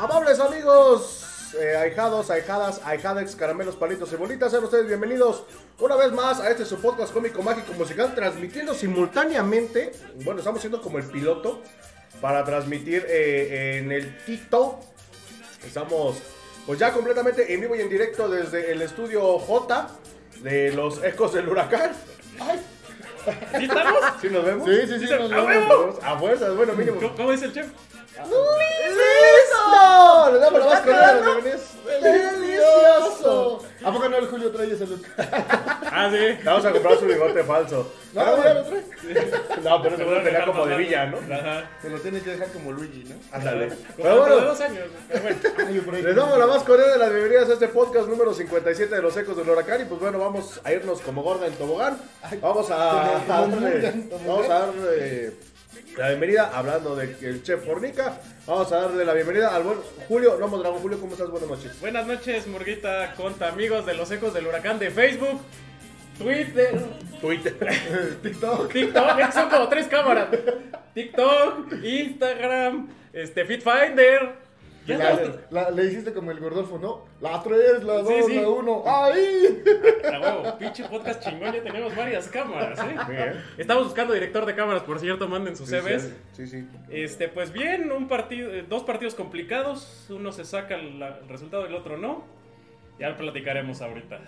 Amables amigos, eh, ahijados, ahijadas, ahijadex, caramelos, palitos y bolitas, sean ustedes bienvenidos una vez más a este su podcast cómico, mágico, musical, transmitiendo simultáneamente, bueno, estamos siendo como el piloto para transmitir eh, en el TikTok. Estamos pues ya completamente en vivo y en directo desde el estudio J de los Ecos del Huracán. Ay, ¿Sí estamos? ¿Sí nos vemos? Sí, sí, sí, nos ¡A vemos. A fuerzas, bueno, mínimo. ¿Cómo, cómo dice el chef? ¡Listo! Le damos la más cordial de las bienvenidas. ¡Delicioso! ¿A poco no el Julio trae ese look? Ah, sí. Vamos a comprar su bigote falso. No, Pero ya bueno. lo trae. No, pero ese güey tenía como de villa, ¿no? Ajá. Se lo tiene que dejar como Luigi, ¿no? Ándale. Pero de bueno, dos años. Les damos la más cordial de las bienvenidas a este podcast número 57 de los Ecos del Huracán. Y pues bueno, vamos a irnos como gorda en tobogán. Vamos a, darle, vamos a darle la bienvenida, hablando de que el chef Fornica. Vamos a darle la bienvenida al buen Julio Lomo Dragón. Julio, ¿cómo estás? Buenas noches. Buenas noches, Murguita, conta amigos de los ecos del huracán de Facebook, Twitter, Twitter. TikTok. TikTok, son como tres cámaras. TikTok, Instagram, este, FitFinder. La- la- le hiciste como el Gordolfo, ¿no? La 3, la 2, Sí, sí. la 1. ¡Ahí! A huevo, pinche podcast chingón, ya tenemos varias cámaras, ¿eh? Bien. Estamos buscando director de cámaras, por cierto, manden sus CVs. Sí, sí. Este, pues bien, un partido, eh, dos partidos complicados, uno se saca la- el resultado y el otro no. Ya lo platicaremos ahorita.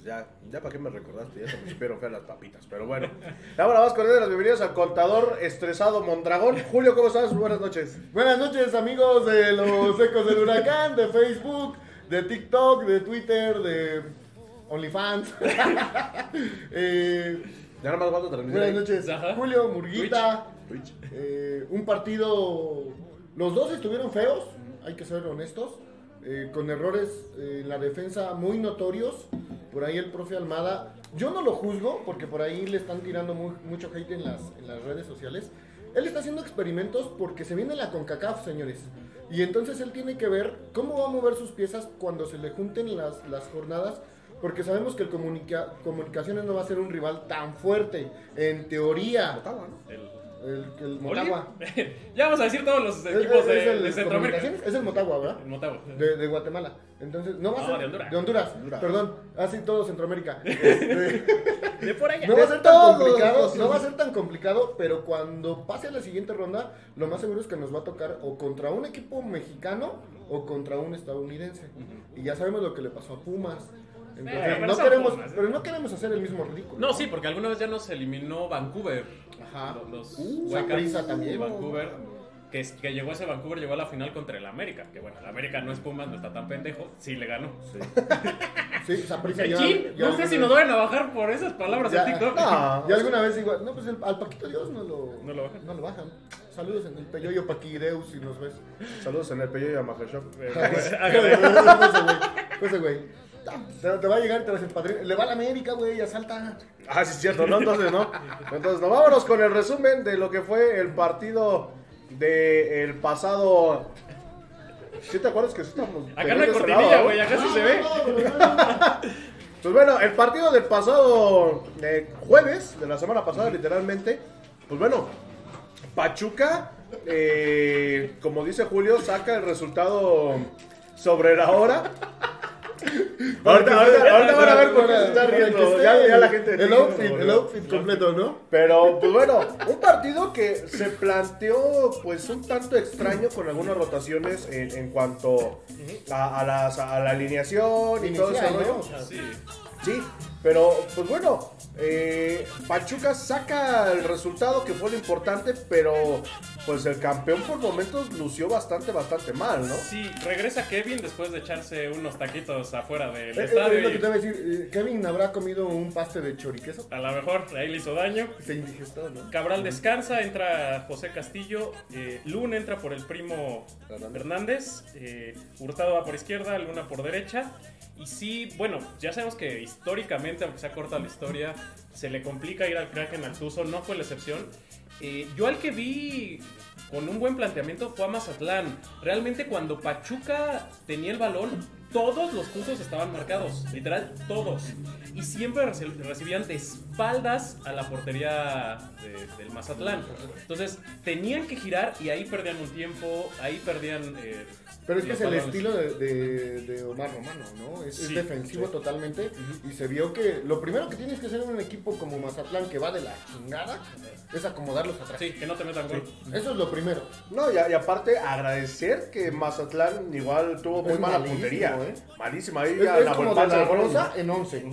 Pues ya, ya para qué me recordaste, ya se me supieron feas las papitas. Pero bueno, damos la más cordial de las bienvenidas al contador estresado Mondragón. Julio, ¿cómo estás? Buenas noches. Buenas noches, amigos de los Ecos del Huracán, de Facebook, de TikTok, de Twitter, de OnlyFans. eh, Ya nada más cuando terminé. buenas noches, Ajá. Julio, Murguita. Twitch. Eh, un partido. Los dos estuvieron feos, hay que ser honestos. eh, con errores eh, en la defensa muy notorios. Por ahí el profe Almada. Yo no lo juzgo porque por ahí le están tirando mu- mucho hate en las, en las redes sociales. Él está haciendo experimentos porque se viene la CONCACAF, señores. Y entonces él tiene que ver cómo va a mover sus piezas cuando se le junten las, las jornadas. Porque sabemos que el comunica- Comunicaciones no va a ser un rival tan fuerte. En teoría. Ottawa, ¿no? El, El. Motagua. ya vamos a decir todos los Es- equipos es- de, es el de Centroamérica. Es el Motagua, ¿verdad? El Motagua. De, de Guatemala. Entonces, no va a No, ser. de Honduras. De Honduras, Honduras. perdón. Así todo Centroamérica. Este, De por allá. no va a ser tan complicado, no va a ser tan complicado, pero cuando pase a la siguiente ronda, lo más seguro es que nos va a tocar o contra un equipo mexicano o contra un estadounidense. Y ya sabemos lo que le pasó a Pumas. Entonces, Eh, pero no queremos, Pumas, ¿eh? pero no queremos hacer el mismo ridículo. No, sí, porque alguna vez ya nos eliminó Vancouver. Ajá. Los, los Uh, también. de Vancouver. Que, que llegó ese Vancouver, llegó a la final contra el América. Que bueno, el América no es Pumas, no está tan pendejo. Sí le ganó. Sí, Saprissa El ya- ya no sé si nos vayan a bajar por esas palabras Ya. de TikTok. No. Y alguna vez igual, no, pues el- al Paquito Dios no lo, No lo bajan. No lo bajan. Saludos en el Peyoyo Paquideus si nos ves. Saludos en el Pello y a güey, ese güey. Te, te va a llegar, te va a decir padrino. Le va a la América, güey, asalta. Ah, sí, es cierto, ¿no? Entonces, ¿no? Entonces, no, vámonos con el resumen de lo que fue el partido del pasado. ¿Sí te acuerdas que sí estamos? Acá no hay de ese cortinilla, güey, acá sí se ve. Pues bueno, el partido del pasado eh, jueves, de la semana pasada, literalmente. Pues bueno, Pachuca, eh, como dice Julio, saca el resultado sobre la hora. ahorita, ahorita, ahorita van a ver por qué se está riendo. Ya, ya la gente. El outfit, el outfit completo, ¿no? Pero, pues bueno, un partido que se planteó, pues, un tanto extraño con algunas rotaciones en, en cuanto a, a las- a la alineación y todo ese rollo. Sí. Sí, pero, pues bueno, eh, Pachuca saca el resultado que fue lo importante, pero, pues, el campeón por momentos lució bastante, bastante mal, ¿no? Sí, regresa Kevin después de echarse unos taquitos afuera del Eh, eh, estadio. Lo que te a decir. eh, Kevin habrá comido un paste de choriqueso. a lo mejor ahí le hizo daño. Se indigestó, ¿no? Cabral descansa, entra José Castillo, eh, Luna entra por el primo Hernández, eh, Hurtado va por izquierda, Luna por derecha. Y sí, bueno, ya sabemos que históricamente, aunque sea corta la historia, se le complica ir al Kraken al Tuzo, no fue la excepción. Eh, yo al que vi con un buen planteamiento fue a Mazatlán. Realmente cuando Pachuca tenía el balón, todos los tuzos estaban marcados, literal, todos. Y siempre reci- recibían de espaldas a la portería de- del Mazatlán. Entonces, tenían que girar y ahí perdían un tiempo, ahí perdían... eh, Pero es que es el estilo de, de- de Omar Romano, ¿no? Es, defensivo sí. totalmente. Y se vio que lo primero que tienes que hacer en un equipo como Mazatlán, que va de la chingada, es acomodarlos atrás. Sí, que no te metan gol. Eso es lo primero. No, y, aparte agradecer que Mazatlán igual tuvo muy Es mala malísimo, puntería. ¿eh? Malísima. Ahí Es, a la como de Huelpan la rosa en 11.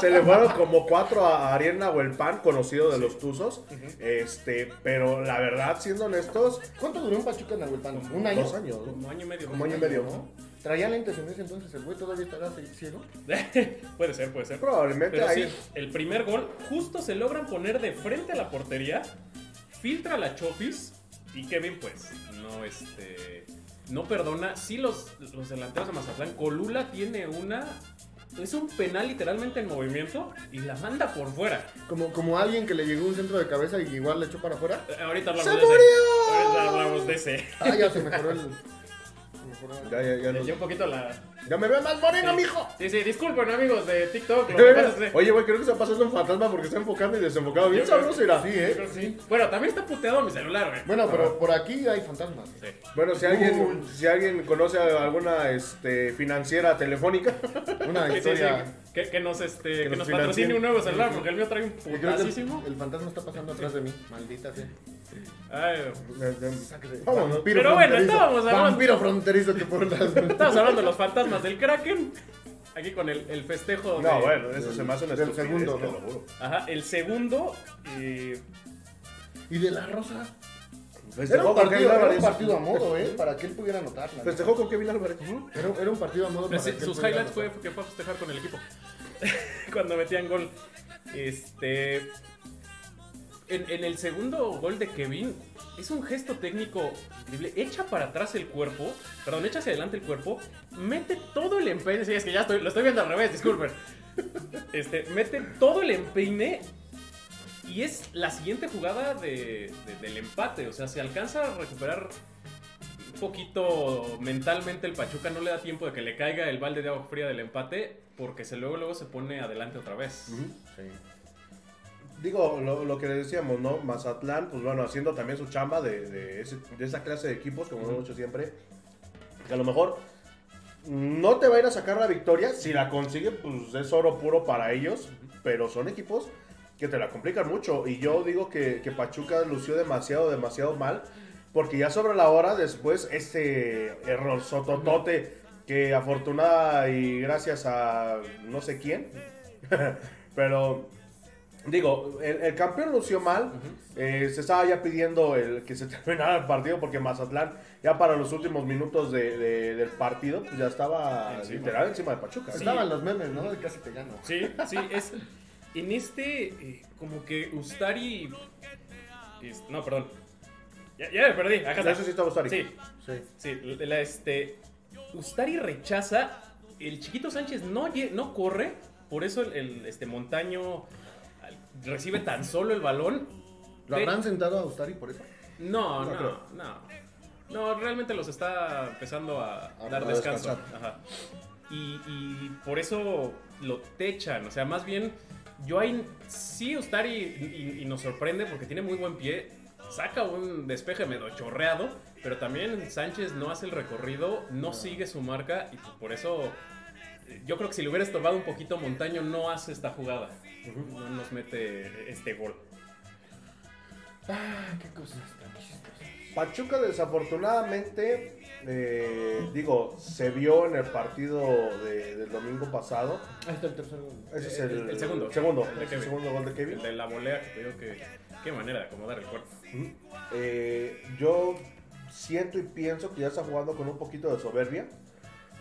Se le fueron como cuatro a Ariel Nahuelpan, conocido de los Tuzos. Este, pero la verdad, siendo honestos, ¿Cuánto duró un Pachuca en Nahuelpan? ¿Un año? dos años. ¿no? Año y medio. Como año y medio. ¿no? Traía lentes en ese entonces, el güey todavía estará ciego. puede ser, puede ser. Probablemente Pero ahí. sí, el primer gol justo se logran poner de frente a la portería, filtra la Chofis y Kevin pues no este no perdona. Sí los, los delanteros de Mazatlán, Colula tiene una es un penal literalmente en movimiento y la manda por fuera. Como, como alguien que le llegó un centro de cabeza y igual le echó para afuera. Eh, Ahorita hablamos ¡Se de ese. Ahorita hablamos de ese. Ah, ya se mejoró el. se Ya, ya, ya, Le no- un poquito la ya me veo más moreno, Sí. mijo. Sí, sí, disculpen amigos de TikTok. Lo que pasa es que- Oye, güey, creo que está pasando un fantasma porque está enfocando y desenfocado. Bien Yo creo- sabroso irá. Sí, ¿eh? creo que sí. Bueno, también está puteado mi celular, güey. Bueno, pero por aquí hay fantasmas. Sí. Bueno, si alguien, si alguien conoce a alguna este, financiera telefónica, Una Sí, sí, historia. sí. Que, que nos, este, que nos nos, patrocine un nuevo celular, porque el mío trae un Y creo que putasísimo. el, el fantasma está pasando atrás de mí. Maldita sea. Ay, Vámonos. Pero bueno, estábamos hablando- Vampiro fronterizo las. estamos hablando de los fantasmas del Kraken. Aquí con el, el festejo. No, de- bueno, eso se me hace una estupidez, segundo, te ¿no? lo juro. Ajá, el segundo. eh, Y de la rosa. Era Festejó un partido, era un partido a modo, ¿eh? Para que él pudiera anotarla. Festejó con Kevin Álvarez. Era, era un partido a modo para sí, que sus highlights fue que fue a festejar con el equipo. Cuando metían gol. Este. En, en el segundo gol de Kevin, es un gesto técnico increíble. Echa para atrás el cuerpo, perdón, echa hacia adelante el cuerpo, mete todo el empeine. Sí, es que ya estoy, lo estoy viendo al revés, disculpen. Este, mete todo el empeine y es la siguiente jugada de- de- del empate. O sea, se alcanza a recuperar un poquito mentalmente el Pachuca. No le da tiempo de que le caiga el balde de agua fría del empate porque se luego, luego se pone adelante otra vez. Digo, lo, lo que decíamos, ¿no? Mazatlán, pues bueno, haciendo también su chamba de, de, ese- de esa clase de equipos, como lo hemos hecho siempre. Que a lo mejor no te va a ir a sacar la victoria. Si la consigue, pues es oro puro para ellos. Pero son equipos que te la complican mucho. Y yo digo que, que Pachuca lució demasiado, demasiado mal. Porque ya sobre la hora, después, este error sototote que afortunada y gracias a no sé quién. pero Digo, el, el campeón lució mal. eh, se estaba ya pidiendo el que se terminara el partido porque Mazatlán, ya para los últimos minutos de- de- del partido, pues ya estaba Encima. literal encima de Pachuca. Sí. Estaban los memes, ¿no? De casi te gano. Sí, sí, es. En este, eh, como que Ustari. es- no, perdón. Ya, ya me perdí. Acá está. Eso sí estaba Ustari. Sí, Sí. sí. La, este. Ustari rechaza. El chiquito Sánchez no, no corre. Por eso el, el, este montaño recibe tan solo el balón. ¿Lo habrán sentado a Ustari por eso? No, No no, no. No, realmente los está empezando a A- dar a descanso. Ajá. Y, y por eso lo techan. O sea, más bien, yo ahí sí Ustari y, y nos sorprende porque tiene muy buen pie. Saca un despeje medio chorreado, pero también Sánchez no hace el recorrido, no sigue su marca y por eso yo creo que si le hubiera estorbado un poquito Montaño no hace esta jugada. No nos mete este gol. Ah, qué cosas tan chistosas. Pachuca desafortunadamente, eh, digo, se vio en el partido de- del domingo pasado. Ahí está el tercer gol. Ese es El- el, el segundo. segundo, El de el Kevin. segundo gol de Kevin. El de la volea que te digo que qué manera de acomodar el cuerpo. Eh, yo siento y pienso que ya está jugando con un poquito de soberbia.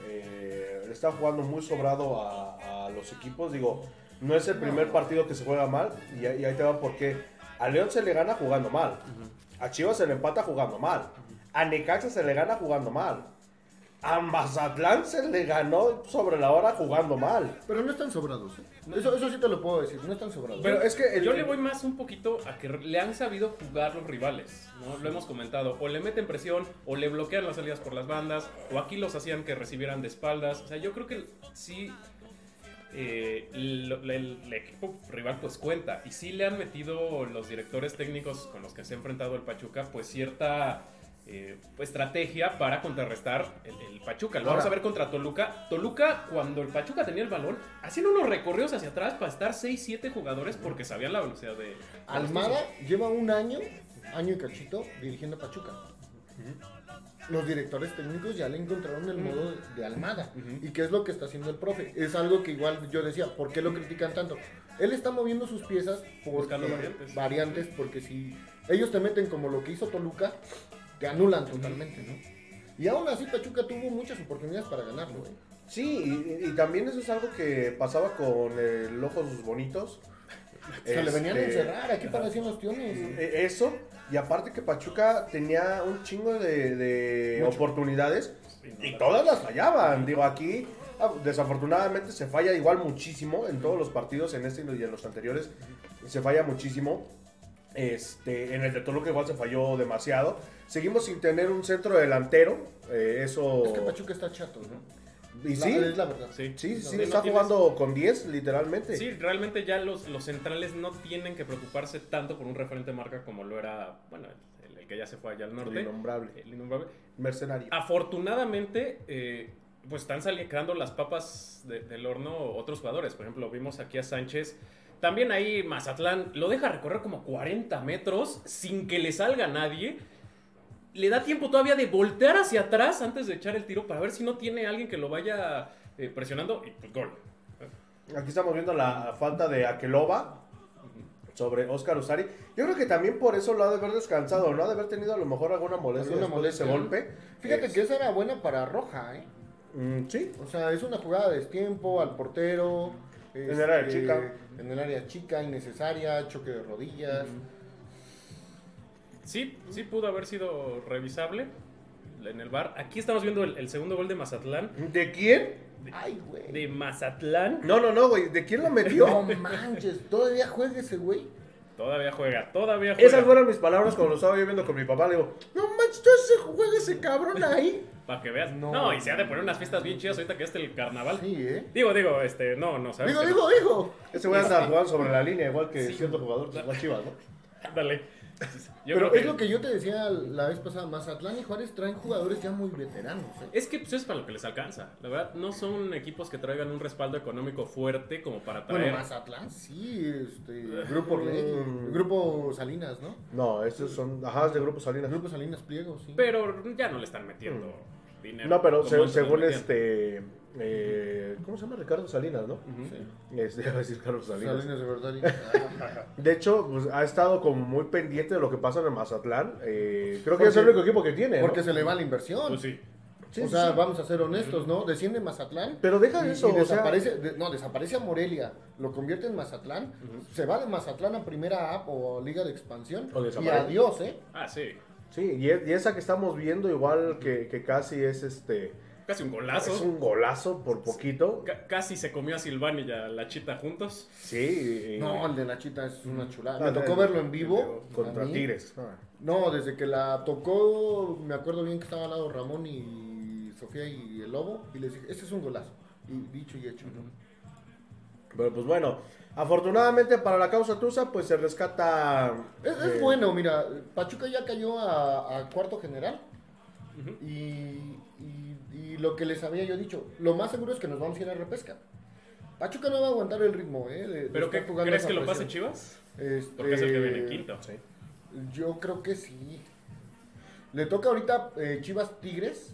Eh, le está jugando muy sobrado a, a los equipos. Digo, no es el primer partido que se juega mal. Y, y ahí te va porque a León se le gana jugando mal. A Chivas se le empata jugando mal. A Necaxa se le gana jugando mal. A Mazatlán se le ganó sobre la hora jugando mal. Pero no están sobrados. ¿eh? Eso, eso sí te lo puedo decir, no están sobrados. Pero es que el- Yo le voy más un poquito a que le han sabido jugar los rivales, ¿no? Lo hemos comentado. O le meten presión, o le bloquean las salidas por las bandas, o aquí los hacían que recibieran de espaldas. O sea, yo creo que sí. eh, lo- el, el equipo rival pues cuenta y sí le han metido los directores técnicos con los que se ha enfrentado el Pachuca pues cierta eh, estrategia para contrarrestar el, el Pachuca. Lo vamos Ahora- a ver contra Toluca. Toluca, cuando el Pachuca tenía el balón, hacían unos recorridos hacia atrás para estar 6-7 jugadores porque sabían la velocidad de... Almada lleva un año, año y cachito, dirigiendo a Pachuca. Los directores técnicos ya le encontraron el modo de Almada. ¿Y qué es lo que está haciendo el profe? Es algo que igual yo decía, ¿por qué lo critican tanto? Él está moviendo sus piezas porque- Buscando variantes. variantes, porque si ellos te meten como lo que hizo Toluca, te anulan totalmente, ¿no? Y aún así Pachuca tuvo muchas oportunidades para ganarlo, ¿eh? Sí, y, y también eso es algo que pasaba con el Ojos Bonitos. Se le venían a Este, encerrar, aquí parecían los tiones. eh, Eso, y aparte que Pachuca tenía un chingo de, de oportunidades y todas las fallaban. Digo, aquí ah, desafortunadamente se falla igual muchísimo en todos los partidos, en este y en los anteriores. Se falla muchísimo. Este, en el de Toluca igual se falló demasiado. Seguimos sin tener un centro delantero. eh, eso. Es que Pachuca está chato, ¿no? Y La- sí, Es la verdad. Sí, sí, sí, No, no está tienes- jugando con 10, literalmente. Sí, realmente ya los, los centrales no tienen que preocuparse tanto por un referente marca como lo era, bueno, el, el que ya se fue allá al El norte. innombrable. El innombrable. Mercenario. Afortunadamente, eh, pues están sali- quedando las papas de- del horno otros jugadores. Por ejemplo, vimos aquí a Sánchez. También ahí Mazatlán lo deja recorrer como 40 metros sin que le salga nadie. Le da tiempo todavía de voltear hacia atrás antes de echar el tiro para ver si no tiene alguien que lo vaya eh, presionando y pues gol. Aquí estamos viendo la falta de Akeloba sobre Oscar Usari. Yo creo que también por eso lo ha de haber descansado, ¿no? Ha de haber tenido a lo mejor alguna molestia Alguna después de ese molestia. golpe. Fíjate Es- que esa era buena para Roja, ¿eh? Mm, sí. O sea, es una jugada de tiempo al portero. En el área este, chica. En el área chica, innecesaria, choque de rodillas. Sí, sí pudo haber sido revisable en el bar. Aquí estamos viendo el, el segundo gol de Mazatlán. ¿De quién? Ay, güey. De Mazatlán. No, no, no, güey. ¿De quién lo metió? No manches, todavía juega ese güey. Todavía juega, todavía juega. Esas fueron mis palabras cuando lo estaba yo viendo con mi papá. Le digo, no manches, ¿todo ese juega ese cabrón ahí? Para que veas. No. No, y se ha de poner unas fiestas bien chidas ahorita que es el carnaval. Sí, ¿eh? Digo, digo, este, no, no, ¿sabes? Digo, que digo, digo. Ese güey anda jugando sobre la línea, igual que cierto jugador de las chivas, ¿no? no. Yo Pero es lo que yo te decía la vez pasada. Mazatlán y Juárez traen jugadores ya muy veteranos. ¿eh? Es que pues, es para lo que les alcanza. La verdad, no son equipos que traigan un respaldo económico fuerte como para traer. Bueno, Mazatlán sí, este, Grupo Mm. Grupo Salinas, ¿no? No, estos son, ajá, es de Grupo Salinas. Grupo Salinas Pliego, sí. Pero ya no le están metiendo dinero. No, pero se- según este. eh, ¿Cómo se llama? Ricardo Salinas, ¿no? Ujú. Sí. Este, a decir Carlos Salinas. Salinas de verdad. De hecho, pues, ha estado como muy pendiente de lo que pasa en el Mazatlán. Eh, creo que es el único equipo que tiene. ¿no? Porque se le va la inversión. Pues sí. Sí, o sea, sí. vamos a ser honestos, ¿no? Desciende Mazatlán. Pero deja y- eso, y o sea- desaparece, de- no, desaparece a Morelia, lo convierte en Mazatlán, se va de Mazatlán a Primera A o Liga de Expansión O y adiós, ¿eh? Ah, sí. Sí, y, es- y esa que estamos viendo, igual que, que casi es este. Casi un golazo. Es un golazo por poquito. Ca- casi se comió a Silvani y a la chita juntos. Sí. y- No, el de la chita es una chulada. Ah, Me tocó verlo en vivo. Contra. Tigres. No, desde que la tocó, me acuerdo bien que estaba al lado Ramón y Sofía y el Lobo, y les dije, este es un golazo. Y dicho y hecho, ¿no? Pero pues bueno, afortunadamente para la causa Tusa, pues se rescata. Es, es eh, bueno, mira, Pachuca ya cayó a, a cuarto general. y, y- y lo que les había yo dicho, lo más seguro es que nos vamos a ir a repesca. Pachuca no va a aguantar el ritmo, ¿eh? de- de ¿Pero qué jugando crees que lo pase. Chivas? Este, Porque es el que viene quinto. Sí. Yo creo que sí. Le toca ahorita eh, Chivas Tigres,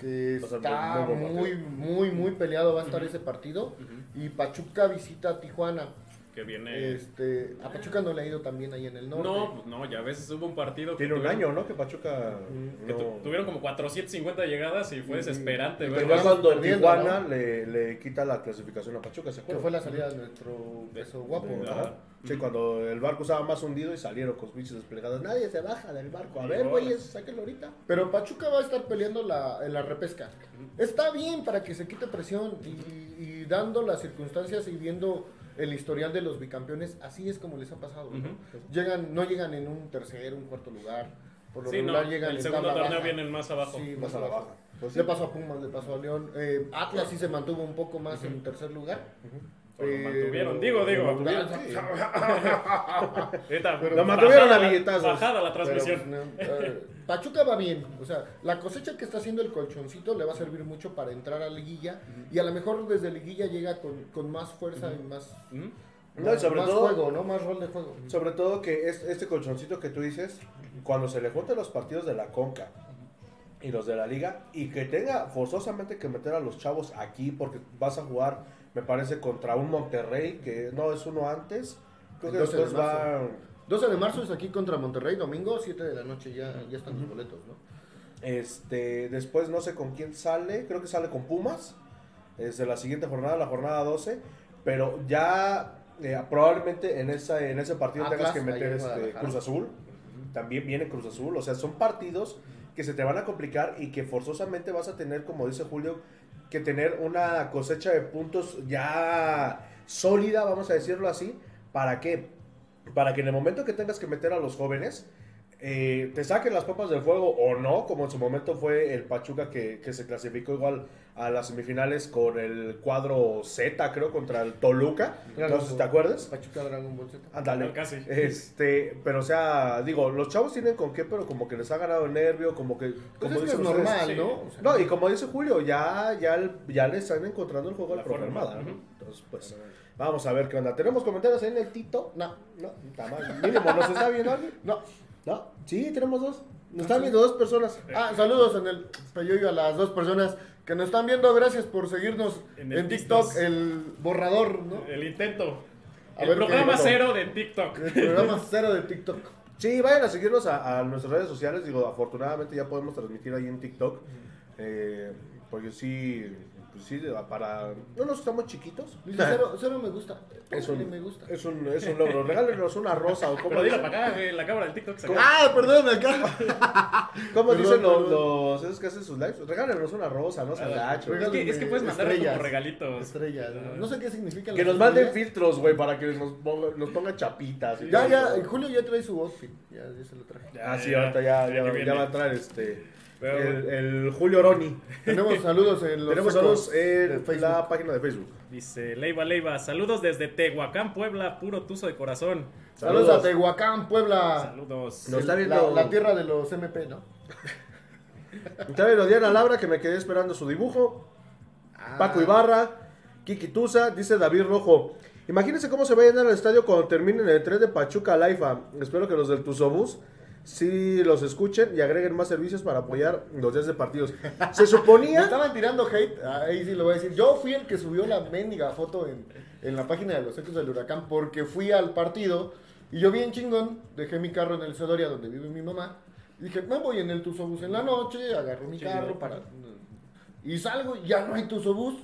que está muy muy, muy peleado va a estar ese partido. Y Pachuca visita a Tijuana. Que viene... Este, a Pachuca no le ha ido también ahí en el norte. No, pues no, ya a veces hubo un partido que Tiene un año, ¿no? Que Pachuca. que tu- no- tuvieron como 450 llegadas y fue desesperante, ¿verdad? fue Vamos cuando perdiendo, Tijuana ¿no? le, le quita la clasificación a Pachuca, ¿se Que acuerdan? fue la salida de nuestro peso guapo. Ajá. Sí, cuando el barco estaba más hundido y salieron con bichos desplegados. Nadie se baja del barco. A ver, güeyes, sáquenlo ahorita. Pero Pachuca va a estar peleando la, en la repesca. Está bien para que se quite presión y, y dando las circunstancias y viendo el historial de los bicampeones, así es como les ha pasado. ¿no? Ujú. Llegan, no llegan en un tercer, un cuarto lugar. Por lo Sí, no, regular llegan el en segundo torneo baja. vienen más abajo. Sí, Más a la baja. Pues sí. le pasó a Pumas, le pasó a León. Eh, Atlas sí se mantuvo un poco más en tercer lugar. O lo Pero- mantuvieron, digo, digo. mantuvieron, sí. Ahorita, Lo mantuvieron bajada a la- billetazos. Bajada la Pero, transmisión. pues, no, eh, Pachuca va bien, o sea, la cosecha que está haciendo el colchoncito le va a servir mucho para entrar a liguilla y a lo mejor desde liguilla llega con, con más fuerza y más. No, y sobre más todo- juego, ¿no? Más rol de juego. Sobre todo que es- este colchoncito que tú dices, cuando se le junten los partidos de la Conca y los de la Liga, y que tenga forzosamente que meter a los chavos aquí, porque vas a jugar, me parece, contra un Monterrey, que no es uno antes. Creo que 12 de después va. 12 de marzo es aquí contra Monterrey, domingo, 7 de la noche ya, ya están los boletos, ¿no? Este, después no sé con quién sale, creo que sale con Pumas. Es de la siguiente jornada, la jornada 12. Pero ya eh, probablemente en, esa, en ese partido Atlas, tengas que meter este. Cruz Azul. También viene Cruz Azul. O sea, son partidos que se te van a complicar y que forzosamente vas a tener, como dice Julio, que tener una cosecha de puntos ya sólida, vamos a decirlo así. ¿Para qué? Para que en el momento que tengas que meter a los jóvenes, eh, te saquen las papas del fuego o no, como en su momento fue el Pachuca que, que se clasificó igual a las semifinales con el cuadro Z, creo, contra el Toluca. No sé si te acuerdas. Pachuca Dragon Ball Z. Ándale. Casi. Este, pero o sea, digo, los chavos tienen con qué, pero como que les ha ganado el nervio, como que. Pues Como es que es ustedes, normal. ¿no? O sea, no, y como dice Julio, ya, ya, el- ya le están encontrando el juego La al Almada, ¿no? ujú. Entonces, pues, vamos a ver qué onda. ¿Tenemos comentarios ahí en el Tito? No, No, está mal. Mínimo, ¿nos está viendo alguien? no. No, sí, tenemos dos. Nos están viendo dos personas. Ah, saludos en el Peyoyo a las dos personas que nos están viendo. Gracias por seguirnos En TikTok, el borrador, ¿no? El intento. A el ver, programa cero de TikTok. El programa cero de TikTok. Sí, vayan a seguirnos a, a nuestras redes sociales. Digo, afortunadamente ya podemos transmitir ahí en TikTok. Eh, porque sí, pues sí, para. No nos estamos chiquitos. Dice cero, cero me gusta. Es un, me gusta. es un, es un logro. Regálenos una rosa o como dicen, para acá, güey, la cámara del TikTok. Ah, perdón, acá. ¿cómo Perdón, dicen los, esos que hacen sus lives? Regálenos una rosa, no sean Ah, gachos. Es que, es que puedes Estrellas. como regalitos. Estrellas. ¿no? No sé qué significa. Que nos manden filtros, güey, para que nos, ponga- nos pongan chapitas. y Ya, ya, en Julio ya trae su outfit. Ya, ya se lo traje. Ya, Ah, sí, ya, ahorita ya, ya ya, ya va a entrar este. Pero- el, el Julio Roni. Tenemos saludos en los Tenemos ecos saludos de en Facebook. la página de Facebook. Dice Leiva Leiva, saludos desde Tehuacán, Puebla, puro tuzo de corazón. Saludos, Saludos. a Tehuacán, Puebla. Saludos. Nos está La- viendo- La, tierra de los MP, ¿no? Está viendo Diana Labra, que me quedé esperando su dibujo. Ah. Paco Ibarra, Kiki Tusa, dice David Rojo. Imagínense cómo se va a llenar el estadio cuando terminen el tren de Pachuca a Laifa. Espero que los del Tuzobús sí los escuchen y agreguen más servicios para apoyar los días de partidos. Se Me suponía... estaban tirando hate, ahí sí lo voy a decir. Yo fui el que subió la mendiga foto en, en la página de los ecos del huracán porque fui al partido y yo bien chingón, dejé mi carro en el Sedoria donde vive mi mamá. Y dije, me voy en el Tuzobús en la noche, agarro mi carro para... Y salgo y ya no hay Tuzobús.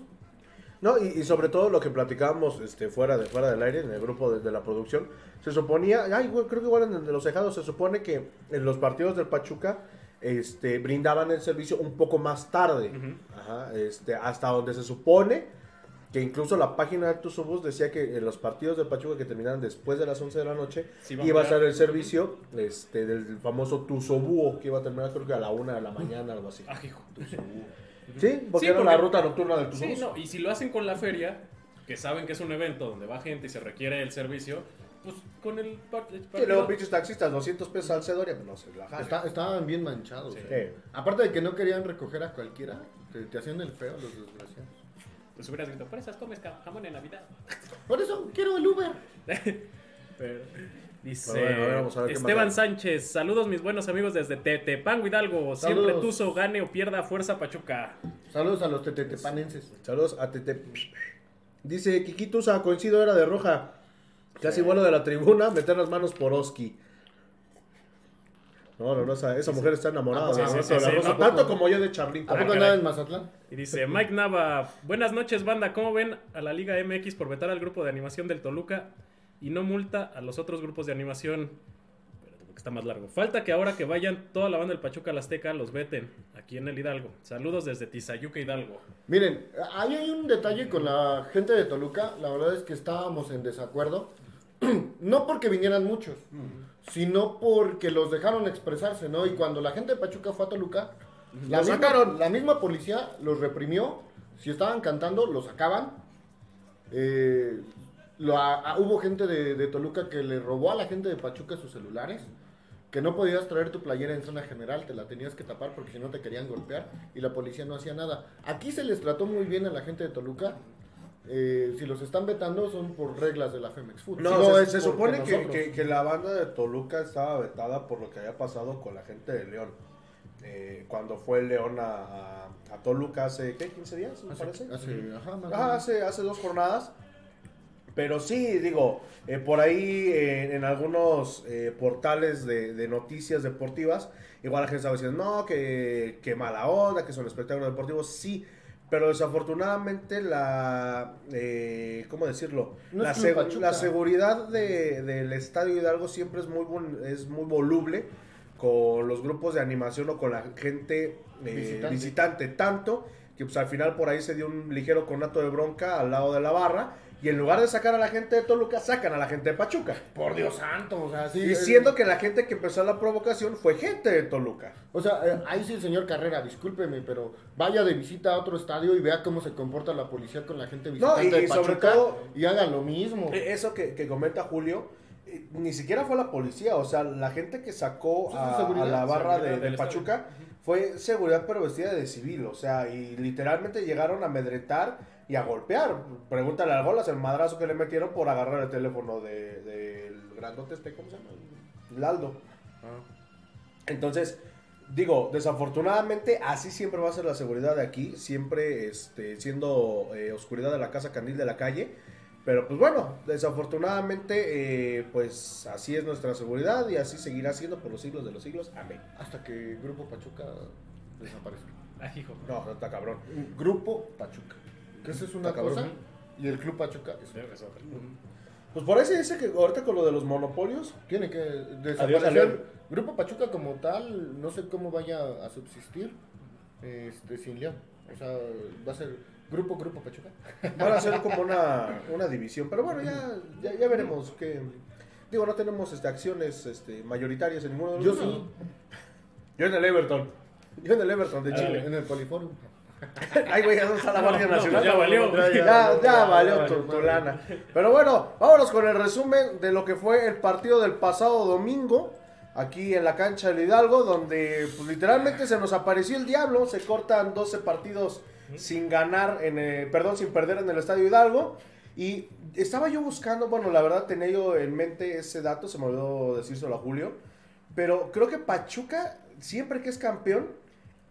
No, y, y sobre todo lo que platicábamos este, fuera, de, fuera del aire, en el grupo de, de la producción, se suponía, ay, güey, creo que igual en el de los cejados, se supone que en los partidos del Pachuca este, brindaban el servicio un poco más tarde, Ajá, este, hasta donde se supone que incluso la página de decía que en los partidos del Pachuca que terminaban después de las 11 de la noche, Sí, iba a estar el servicio este, del famoso Tuzobúo, que iba a terminar creo que a la 1 de la mañana, algo así. Hijo. Sí, porque Sí, era la ruta nocturna del Tuzobús. Sí, no, y si lo hacen con la feria, que saben que es un evento donde va gente y se requiere el servicio, pues con el, Y luego pinches taxistas, 200 pesos al Cedoria, pues no se la jalan. Está- estaban bien manchados. Sí. eh. Aparte de que no querían recoger a cualquiera, te, te hacían el feo los desgraciados. Pues hubieras gritado, por esas comes jamón en Navidad. Por eso quiero el Uber. Pero- dice Bueno, a ver, vamos a ver qué Esteban Sánchez, saludos mis buenos amigos desde Tetepango Hidalgo. Siempre. Tuzo gane o pierda fuerza Pachuca. Saludos a los tetetepanenses. Saludos a Tete. Dice Kiki Tusa, coincido, era de roja. Casi vuelo de la tribuna, meter las manos por Oski. No, no, no, esa, esa mujer está enamorada. Ah, sí, de sí, sí, de la sí, Rosa, no, tanto no. como yo de Chablín. ¿A poco caray. andaba en Mazatlán? Y dice Mike Nava, buenas noches banda, ¿cómo ven a la Liga MX por vetar al grupo de animación del Toluca y no multa a los otros grupos de animación? Espérate, porque está más largo. Falta que ahora que vayan toda la banda del Pachuca al Azteca los veten aquí en el Hidalgo. Saludos desde Tizayuca Hidalgo. Miren, ahí hay un detalle con la gente de Toluca. La verdad es que estábamos en desacuerdo. no porque vinieran muchos, sino porque los dejaron expresarse, ¿no? Y cuando la gente de Pachuca fue a Toluca, la, misma, sacaron. la misma policía los reprimió. Si estaban cantando, los sacaban. Eh, lo- a- a- hubo gente de, de Toluca que le robó a la gente de Pachuca sus celulares. Que no podías traer tu playera en zona general, te la tenías que tapar porque si no te querían golpear y la policía no hacía nada. Aquí se les trató muy bien a la gente de Toluca. Eh, si los están vetando son por reglas de la Femex Food. No, Si se, se supone que, que- que la banda de Toluca estaba vetada por lo que había pasado con la gente de León. Eh, cuando fue León a, a- a Toluca hace, ¿qué? ¿15 días? Me parece. Hace, ajá, Ajá, hace, hace dos jornadas. Pero sí, digo, eh, por ahí eh, en algunos eh, portales de, de noticias deportivas, igual la gente estaba diciendo, no, que, que mala onda, que son espectáculos deportivos. Sí, pero desafortunadamente la, eh, ¿cómo decirlo? No la, Pachuca. seguridad de- del Estadio Hidalgo siempre es muy, es muy voluble con los grupos de animación o con la gente eh, Visitante. visitante. Tanto que pues al final por ahí se dio un ligero conato de bronca al lado de la barra. Y en lugar de sacar a la gente de Toluca, sacan a la gente de Pachuca. Por Dios santo, o sea, sí. Y eh, que la gente que empezó la provocación fue gente de Toluca. O sea, eh, ahí sí, señor Carrera, discúlpeme, pero vaya de visita a otro estadio y vea cómo se comporta la policía con la gente visitante y- de y sobre Pachuca todo- y haga lo mismo. Eh, Eso que, que comenta Julio, ni siquiera fue la policía, o sea, la gente que sacó a, la barra de, de Pachuca fue seguridad pero vestida de civil, o sea, y literalmente llegaron a amedretar y a golpear. Pregúntale al Golas el madrazo que le metieron por agarrar el teléfono del de, del grandote este, ¿cómo se llama? Laldo. Entonces, digo, desafortunadamente así siempre va a ser la seguridad de aquí, siempre este, siendo eh, oscuridad de la casa, candil de la calle. Pero pues bueno, desafortunadamente, eh, pues así es nuestra seguridad y así seguirá siendo por los siglos de los siglos. Amén. Hasta que Grupo Pachuca desaparezca. Ah, hijo. No, no está cabrón. Grupo Pachuca. Que esa es una Está cabrón. cosa y el Club Pachuca es otra. es otra. Pues por ahí se dice que ahorita con lo de los monopolios, Tiene que Adiós, desaparecer. Grupo Pachuca como tal, no sé cómo vaya a subsistir este, sin León. O sea, va a ser Grupo Grupo Pachuca. van a ser como una, una división. Pero bueno, ya, ya, ya veremos que... Digo, no tenemos este, acciones este, mayoritarias en ninguno de los Yo dos. sí, Yo en el Everton. Yo en el Everton de Ah, Chile. en el Poliforum. Ay, güey, no está la Guardia Nacional. ya valió. Ya, valió tu, lana. Pero bueno, vámonos con el resumen de lo que fue el partido del pasado domingo. Aquí en la cancha del Hidalgo, donde pues, literalmente se nos apareció el diablo. Se cortan 12 partidos sin ganar, en, eh, perdón, sin perder en el Estadio Hidalgo. Y estaba yo buscando, bueno, la verdad tenía yo en mente ese dato, se me olvidó decírselo a Julio. Pero creo que Pachuca, siempre que es campeón,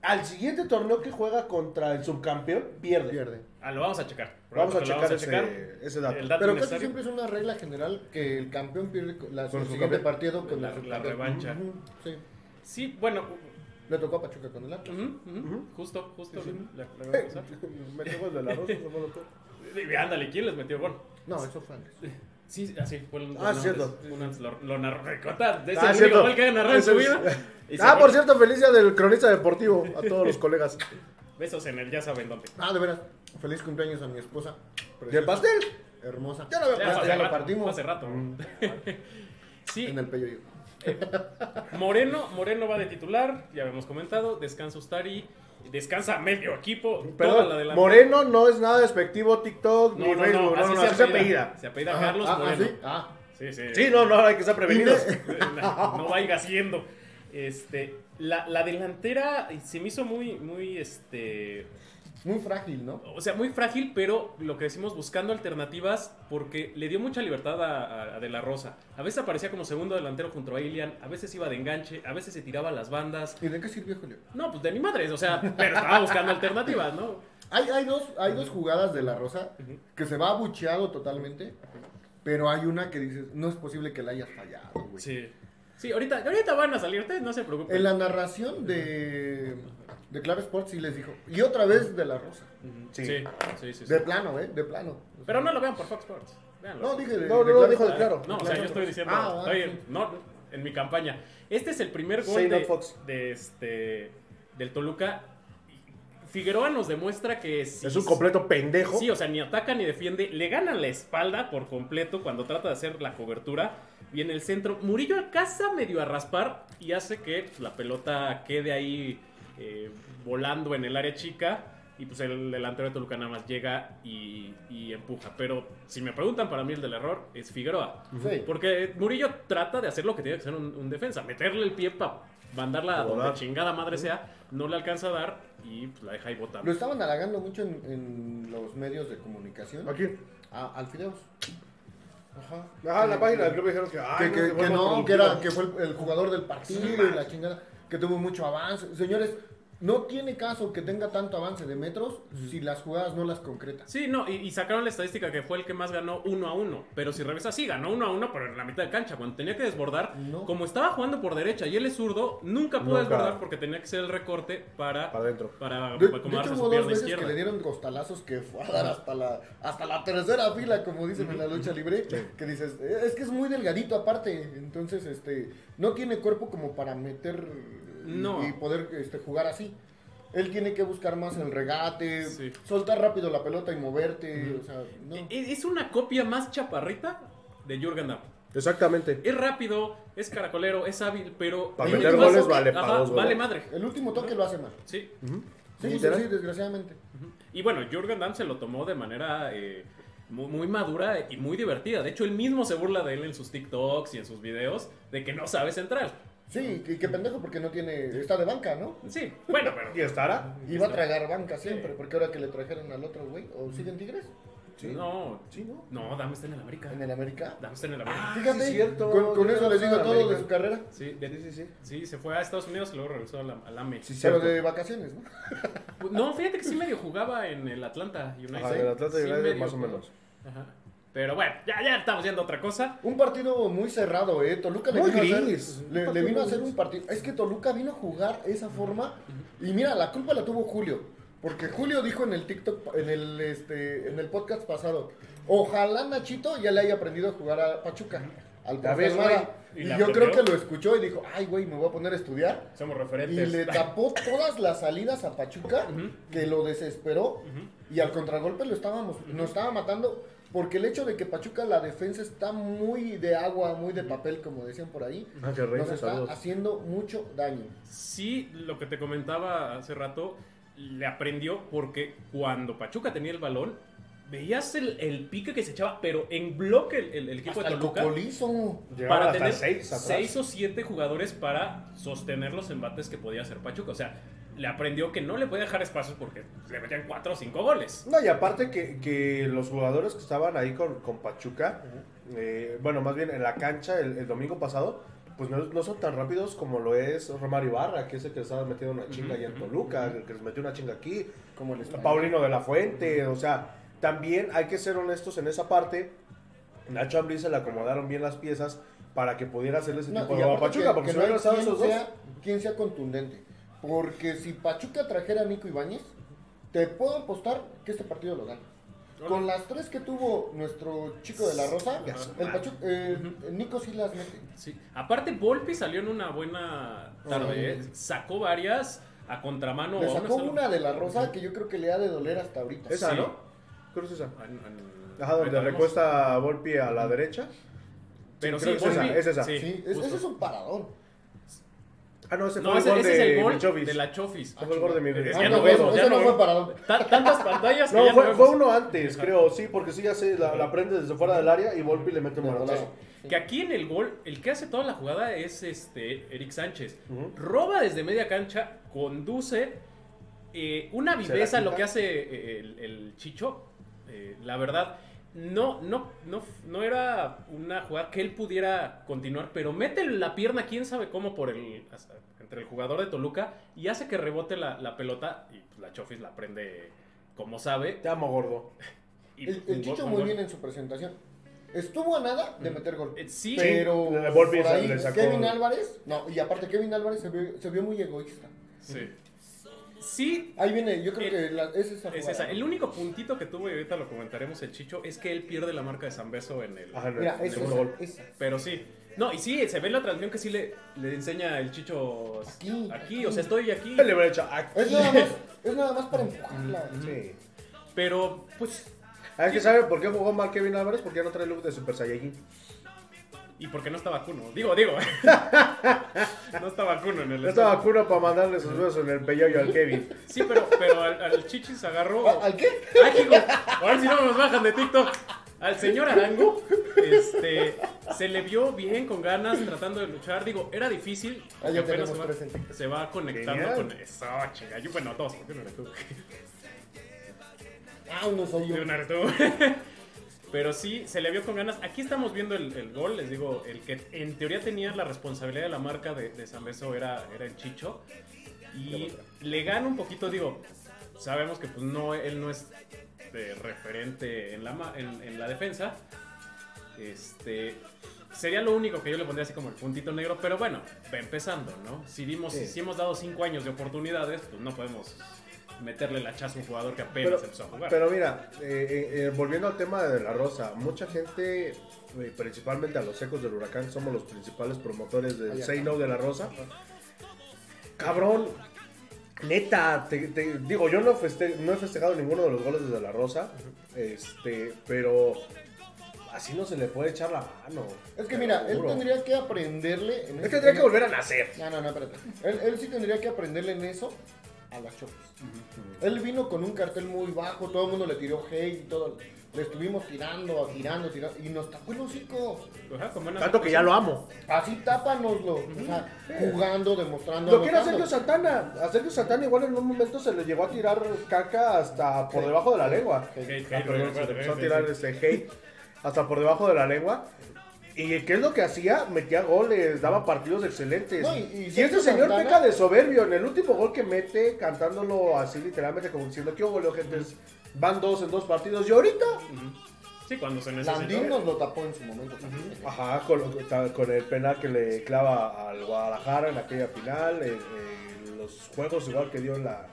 al siguiente torneo que juega contra el subcampeón, pierde. Pierde. Ah, lo vamos a checar. Vamos a checar ese, ese dato. Pero casi necesario. siempre es una regla general que el campeón pierde la, su siguiente campeón. partido con La- el la revancha. Sí. Sí, bueno. Le tocó a Pachuca con el Atlas. Justo, justo. Sí, sí. la- la voy a usar. Me tengo el de la rosa, no me lo toco. Y Ándale, ¿quién les metió gol? No, eso fue antes. Sí, así fue el Ah, cierto. lo, lo narró. Recota, es Ah, único gol que haya narrado en Ese su vida. Y Ah, por cierto, felicia del cronista deportivo a todos los colegas. Besos en el ya saben dónde. Ah, de veras. Feliz cumpleaños a mi esposa. ¿Y el pastel? Hermosa. Ya lo había Ya, Ya, lo partimos. hace rato. Sí, En el pello Moreno, Moreno va de titular, ya habíamos comentado. Descansa Ustari, descansa medio equipo. toda la Perdón. Moreno no es nada despectivo, TikTok, No, ni no, Facebook, no, así no, se se apellida. Se apellida Ah, Carlos ah, Moreno. ¿sí? Ah, Sí, sí. Sí, no, no, hay que estar prevenidos. no vaya siendo. Este, la, la delantera se me hizo muy, muy, este, muy frágil, ¿no? o sea, muy frágil, pero lo que decimos buscando alternativas porque le dio mucha libertad a, a- a De La Rosa. A veces aparecía como segundo delantero junto a Ilian, a veces iba de enganche, a veces se tiraba a las bandas. ¿Y de qué sirvió, Julio? No, pues de ni madres, o sea, pero estaba buscando alternativas, ¿no? Hay, hay, dos, hay dos jugadas de la Rosa que se va abucheado totalmente. pero hay una que dices, no es posible que la hayas fallado, güey. Sí. Sí, ahorita, ahorita van a salir, ustedes no se preocupen. En la narración de, de Clave Sports sí les dijo, y otra vez de la Rosa. Sí. Sí, sí, sí. sí. De plano, ¿eh? De plano. Pero no lo vean por Fox Sports. Véanlo. No, dije de, No, de no, Clave dijo de Sports. claro. No, o sea, yo estoy diciendo, Ah, ah, oye, sí. no, en mi campaña. Este es el primer gol no, de, Fox. de este del Toluca. Figueroa nos demuestra que si, Es un completo pendejo. Sí, o sea, ni ataca ni defiende, le ganan la espalda por completo cuando trata de hacer la cobertura. Y en el centro, Murillo alcanza medio a raspar y hace que pues, la pelota quede ahí eh, volando en el área chica. Y pues el delantero de Toluca nada más llega y, y empuja. Pero si me preguntan, para mí el del error es Figueroa. Sí. Porque Murillo trata de hacer lo que tiene que hacer un, un defensa, meterle el pie para mandarla a donde chingada madre sea, no le alcanza a dar y pues, la deja ahí botando. Lo estaban halagando mucho en, en los medios de comunicación. ¿A quién? A, al Fideos. Ajá. Ajá, en la página del club dijeron que, ay, que, no, que, era, que fue el, el jugador del partido y la chingada, que tuvo mucho avance. Señores, no tiene caso que tenga tanto avance de metros si las jugadas no las concreta. Sí, no, y, y sacaron la estadística que fue el que más ganó uno a uno. Pero si revisas, sí, ganó uno a uno, pero en la mitad de cancha. Cuando tenía que desbordar, No. como estaba jugando por derecha y él es zurdo, nunca pudo Nunca. desbordar porque tenía que ser el recorte para, Para adentro. para De, de acomodarse hecho, su hubo dos pierna veces izquierda. que le dieron costalazos que fue a dar hasta la, hasta la tercera fila, como dicen en la lucha libre. Que dices, "Eh, es que es muy delgadito aparte. Entonces, este, no tiene cuerpo como para meter No. y poder este, jugar así. Él tiene que buscar más el regate, Sí. soltar rápido la pelota y moverte. O sea, no. Es una copia más chaparrita de Jürgen Damm. Exactamente. Es rápido, es caracolero, es hábil, pero... Para meter goles toque, vale ajá, dos goles. Vale madre. El último toque lo hace mal. Sí. Sí, sí, sí, desgraciadamente. Y bueno, Jürgen Damm se lo tomó de manera eh, muy, muy madura y muy divertida. De hecho, él mismo se burla de él en sus TikToks y en sus videos de que no sabe centrar. Sí, y qué pendejo porque no tiene, está de banca, ¿no? Sí, bueno, pero... ¿Y estará? Y va a tragar banca siempre, porque ahora que le trajeron al otro güey, ¿o siguen Tigres? Sí. No, Sí, ¿no? no, Damm está en el América. En el América. Damm está en el América. Fíjate, sí, cierto. con, con eso les digo en todo de su carrera. Sí, de- Sí, sí, sí. sí, se fue a Estados Unidos y luego regresó a la- al AME. Sí, Pero de vacaciones, ¿no? No, fíjate que sí medio jugaba en el Atlanta United. Ajá, el Atlanta Sí, United medio más o menos. Ajá. Pero bueno, ya, ya estamos yendo a otra cosa. Un partido muy cerrado, ¿eh? Toluca le Muy vino, a hacer, le, vino a hacer un partido. Es que Toluca vino a jugar esa forma. Y mira, la culpa la tuvo Julio. Porque Julio dijo en el TikTok, en el, este, en el podcast pasado, ojalá Nachito ya le haya aprendido a jugar a Pachuca. Al güey. Y Y, yo creo que lo escuchó y dijo, ay, güey, me voy a poner a estudiar. Somos Y referentes. le tapó todas las salidas a Pachuca, que lo desesperó. Ujú. Y al contragolpe lo estábamos, nos estaba matando. Porque el hecho de que Pachuca la defensa está muy de agua, muy de papel, como decían por ahí, Ah, nos está saludos. haciendo mucho daño. Sí, lo que te comentaba hace rato, le aprendió porque cuando Pachuca tenía el balón, veías el, el pique que se echaba, pero en bloque el, el- el equipo Hasta de el Toluca. Llegaban para hasta tener seis seis o siete jugadores para sostener los embates que podía hacer Pachuca. O sea, le aprendió que no le podía dejar espacios porque le metían cuatro o cinco goles. No, y aparte que, que los jugadores que estaban ahí con, con Pachuca, eh, bueno, más bien en la cancha el, el domingo pasado, pues no, no son tan rápidos como lo es Romario Ibarra, que es el que les estaba metiendo una chinga Ujú, allá en Toluca, el que les metió una chinga aquí, Como el. Paulino de la Fuente, o sea, también hay que ser honestos en esa parte. Nacho Ambriz se le acomodaron bien las piezas para que pudiera hacerle ese No, tipo de juego a Pachuca, que- porque que si no hubieran estado esos dos. quien sea contundente. Porque si Pachuca trajera a Nico Ibáñez, te puedo apostar que este partido lo gana. Con las tres que tuvo nuestro chico de la Rosa, el. Pachuca, eh, Nico sí las mete. Sí. Aparte, Volpi salió en una buena tarde. ¿eh? Sacó varias a contramano. Le sacó una de la Rosa que yo creo que le ha de doler hasta ahorita. Esa, Sí. ¿no? Creo que es esa. En- Ajá, donde recuesta a Volpi a la derecha. Pero Sí, sí, creo que es esa, es esa. sí, es- ese es un paradón. Ah, no, ese No, fue ese, el gol ese de es el gol de la Chofis. Ese fue el gol de mi Es Ah, ya no, no ya no fue. Ta- tantas pantallas que No, ya fue, no fue vemos. uno antes, creo, sí, porque sí, ya se la, la prende desde fuera del área y Volpi le mete un. Que aquí en el gol, el que hace toda la jugada es este Eric Sánchez. Roba desde media cancha, conduce. eh, una viveza lo que hace eh, el, el Chicho. eh, la verdad, no, no, no, no era una jugada que él pudiera continuar, pero mete la pierna, quién sabe cómo, por el hasta entre el jugador de Toluca y hace que rebote la, la pelota y pues, la Chofis la prende como sabe. Te amo, gordo. y El, el Chicho muy gol. bien en su presentación. estuvo a nada de meter gol. Eh, sí. pero Sí, por ahí, Kevin Álvarez, no, y aparte Kevin Álvarez se vio, se vio muy egoísta. Sí. Sí, Ahí viene, yo creo El- que la- es esa es. El único puntito que tuvo, y ahorita lo comentaremos el Chicho, es que él pierde la marca de San Beso en el. Ajá, Mira, gol. esa. Pero sí. No, y sí, se ve en la transmisión que sí le, le enseña el Chicho Aquí, aquí, o sea, estoy aquí. Le hubiera hecho aquí. Es nada más, es nada más para empujarla. Sí. Pero, pues, es que ¿saben por qué jugó mal Kevin Álvarez? Porque ya no trae look de Super Saiyajin. ¿Y por qué no está vacuno? Digo, digo. no está vacuno en el No estaba vacuno para mandarle sus besos en el peyoyo al Kevin. Sí, pero, pero al, al Chichis agarró. ¿A- ¿Al qué? Ay, hijo, a ver si no nos bajan de TikTok. Al señor Arango, este, se le vio bien, con ganas, tratando de luchar. Digo, era difícil. Ah, ya porque apenas se va, se va conectando Genial. con eso, chinga. Yo, bueno, dos, porque no eres tú. Ah, no soy yo. Naruto. Pero sí, se le vio con ganas. Aquí estamos viendo el, el gol, les digo, el que en teoría tenía la responsabilidad de la marca de, de San Beso era, era el Chicho. Y le gana un poquito, digo, sabemos que pues no, él no es de referente en la, en, en la defensa. Este, sería lo único que yo le pondría así como el puntito negro, pero bueno, va empezando, ¿no? Si, dimos, Sí. si hemos dado cinco años de oportunidades, pues no podemos meterle la chaza a un jugador que apenas Pero, empezó a jugar. pero mira, eh, eh, eh, volviendo al tema de la Rosa, mucha gente, eh, principalmente a los secos del huracán, somos los principales promotores del Say. No de la Rosa. Cabrón, neta, te, te- digo, yo no, feste- no he festejado ninguno de los goles desde la Rosa, este, pero así no se le puede echar la mano. Es que mira, él tendría que aprenderle. En Él ese tendría que volver a nacer. No, no, no, espérate. Él, él sí tendría que aprenderle en eso a las chopas. Él vino con un cartel muy bajo, todo el mundo le tiró hate y todo. Le estuvimos tirando, tirando, tirando. Y nos tapó el hocico. Ajá, Tanto que ya lo amo. Así tápanoslo. O sea, jugando, demostrando. Lo quiere anotando. Sergio Santana. A Sergio Santana igual en un momento se le llegó a tirar caca hasta por debajo de la lengua. Hate, hate, Ah, perdón, hate, se le hate, empezó a hate, tirar hate. este hate hasta por debajo de la lengua. ¿Y qué es lo que hacía? Metía goles, daba partidos excelentes. No, y- y, y este señor Santana- peca de soberbio. En el último gol que mete, cantándolo así literalmente, como diciendo que goleo, gente. Van dos en dos partidos. Y ahorita, Sí, cuando se necesitó. Landín nos lo tapó en su momento. también. ajá, con, con el penal que le clava al Guadalajara en aquella final. en- en los juegos igual que dio en la,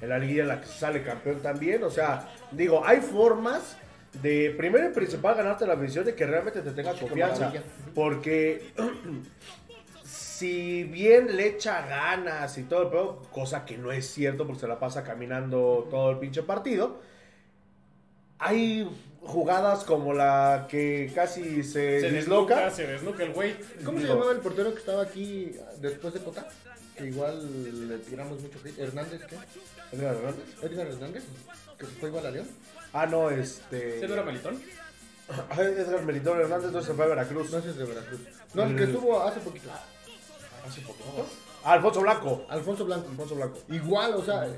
en la liguilla en la que sale campeón también. O sea, digo, hay formas de primero y principal ganarte la visión de que realmente te tenga confianza. Porque si bien le echa ganas y todo el pedo, cosa que no es cierto porque se la pasa caminando todo el pinche partido, hay jugadas como la que casi se, Se disloca. desloca, se desloca el güey. ¿Cómo se llamaba el portero que estaba aquí después de Cota? Que igual le tiramos mucho hate. ¿Hernández qué? Edgar Hernández. ¿Edgar Hernández? ¿Que se fue igual a León? Ah, no, este. ¿Se no era Melitón? Ah, Edgar Melitón Hernández no se fue a Veracruz. No ese es de Veracruz. No, el que estuvo hace poquito. Hace poco. Ah, Alfonso Blanco. Alfonso Blanco. Alfonso Blanco. Igual, o sea,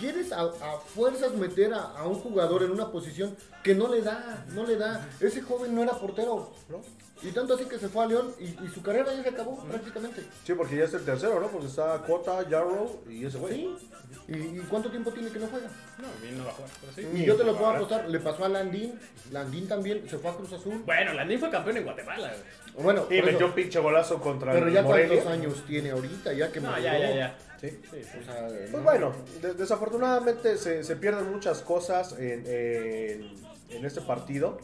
quieres a, a fuerzas meter a, a un jugador en una posición que no le da, no le da. Ese joven no era portero, ¿no? Y tanto así que se fue a León y, y su carrera ya se acabó prácticamente. Sí, porque ya es el tercero, ¿no? Porque está Cota, Jarrow y ese güey. Sí. ¿Y, y cuánto tiempo tiene que no juega? No, a mí no va a jugar, pero sí. Y yo te lo puedo Ahora. apostar, le pasó a Landín, Landín también se fue a Cruz Azul. Bueno, Landín fue campeón en Guatemala. güey. Bueno, Y por metió eso, un pinche golazo contra pero el ya Morelia. cuántos años tiene ahorita, ya que No, me ya, ya, ya. Sí. Sí, sí. O sea, Pues no. bueno, de- desafortunadamente se, se pierden muchas cosas en, en- en este partido.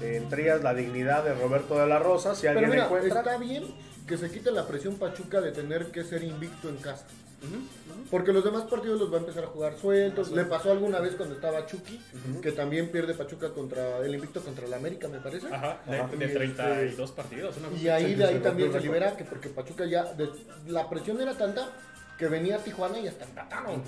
Entre ellas la dignidad de Roberto de la Rosa. Si Pero alguien mira, encuentra. está bien que se quite la presión Pachuca de tener que ser invicto en casa. Porque los demás partidos los va a empezar a jugar sueltos. Le pasó alguna vez cuando estaba Chucky, que también pierde Pachuca contra el invicto contra el América, me parece. Ajá, de, Ajá. de Y 32 partidos. Una Y ahí de ahí también se libera que porque Pachuca ya de- la presión era tanta que venía a Tijuana y hasta empataron.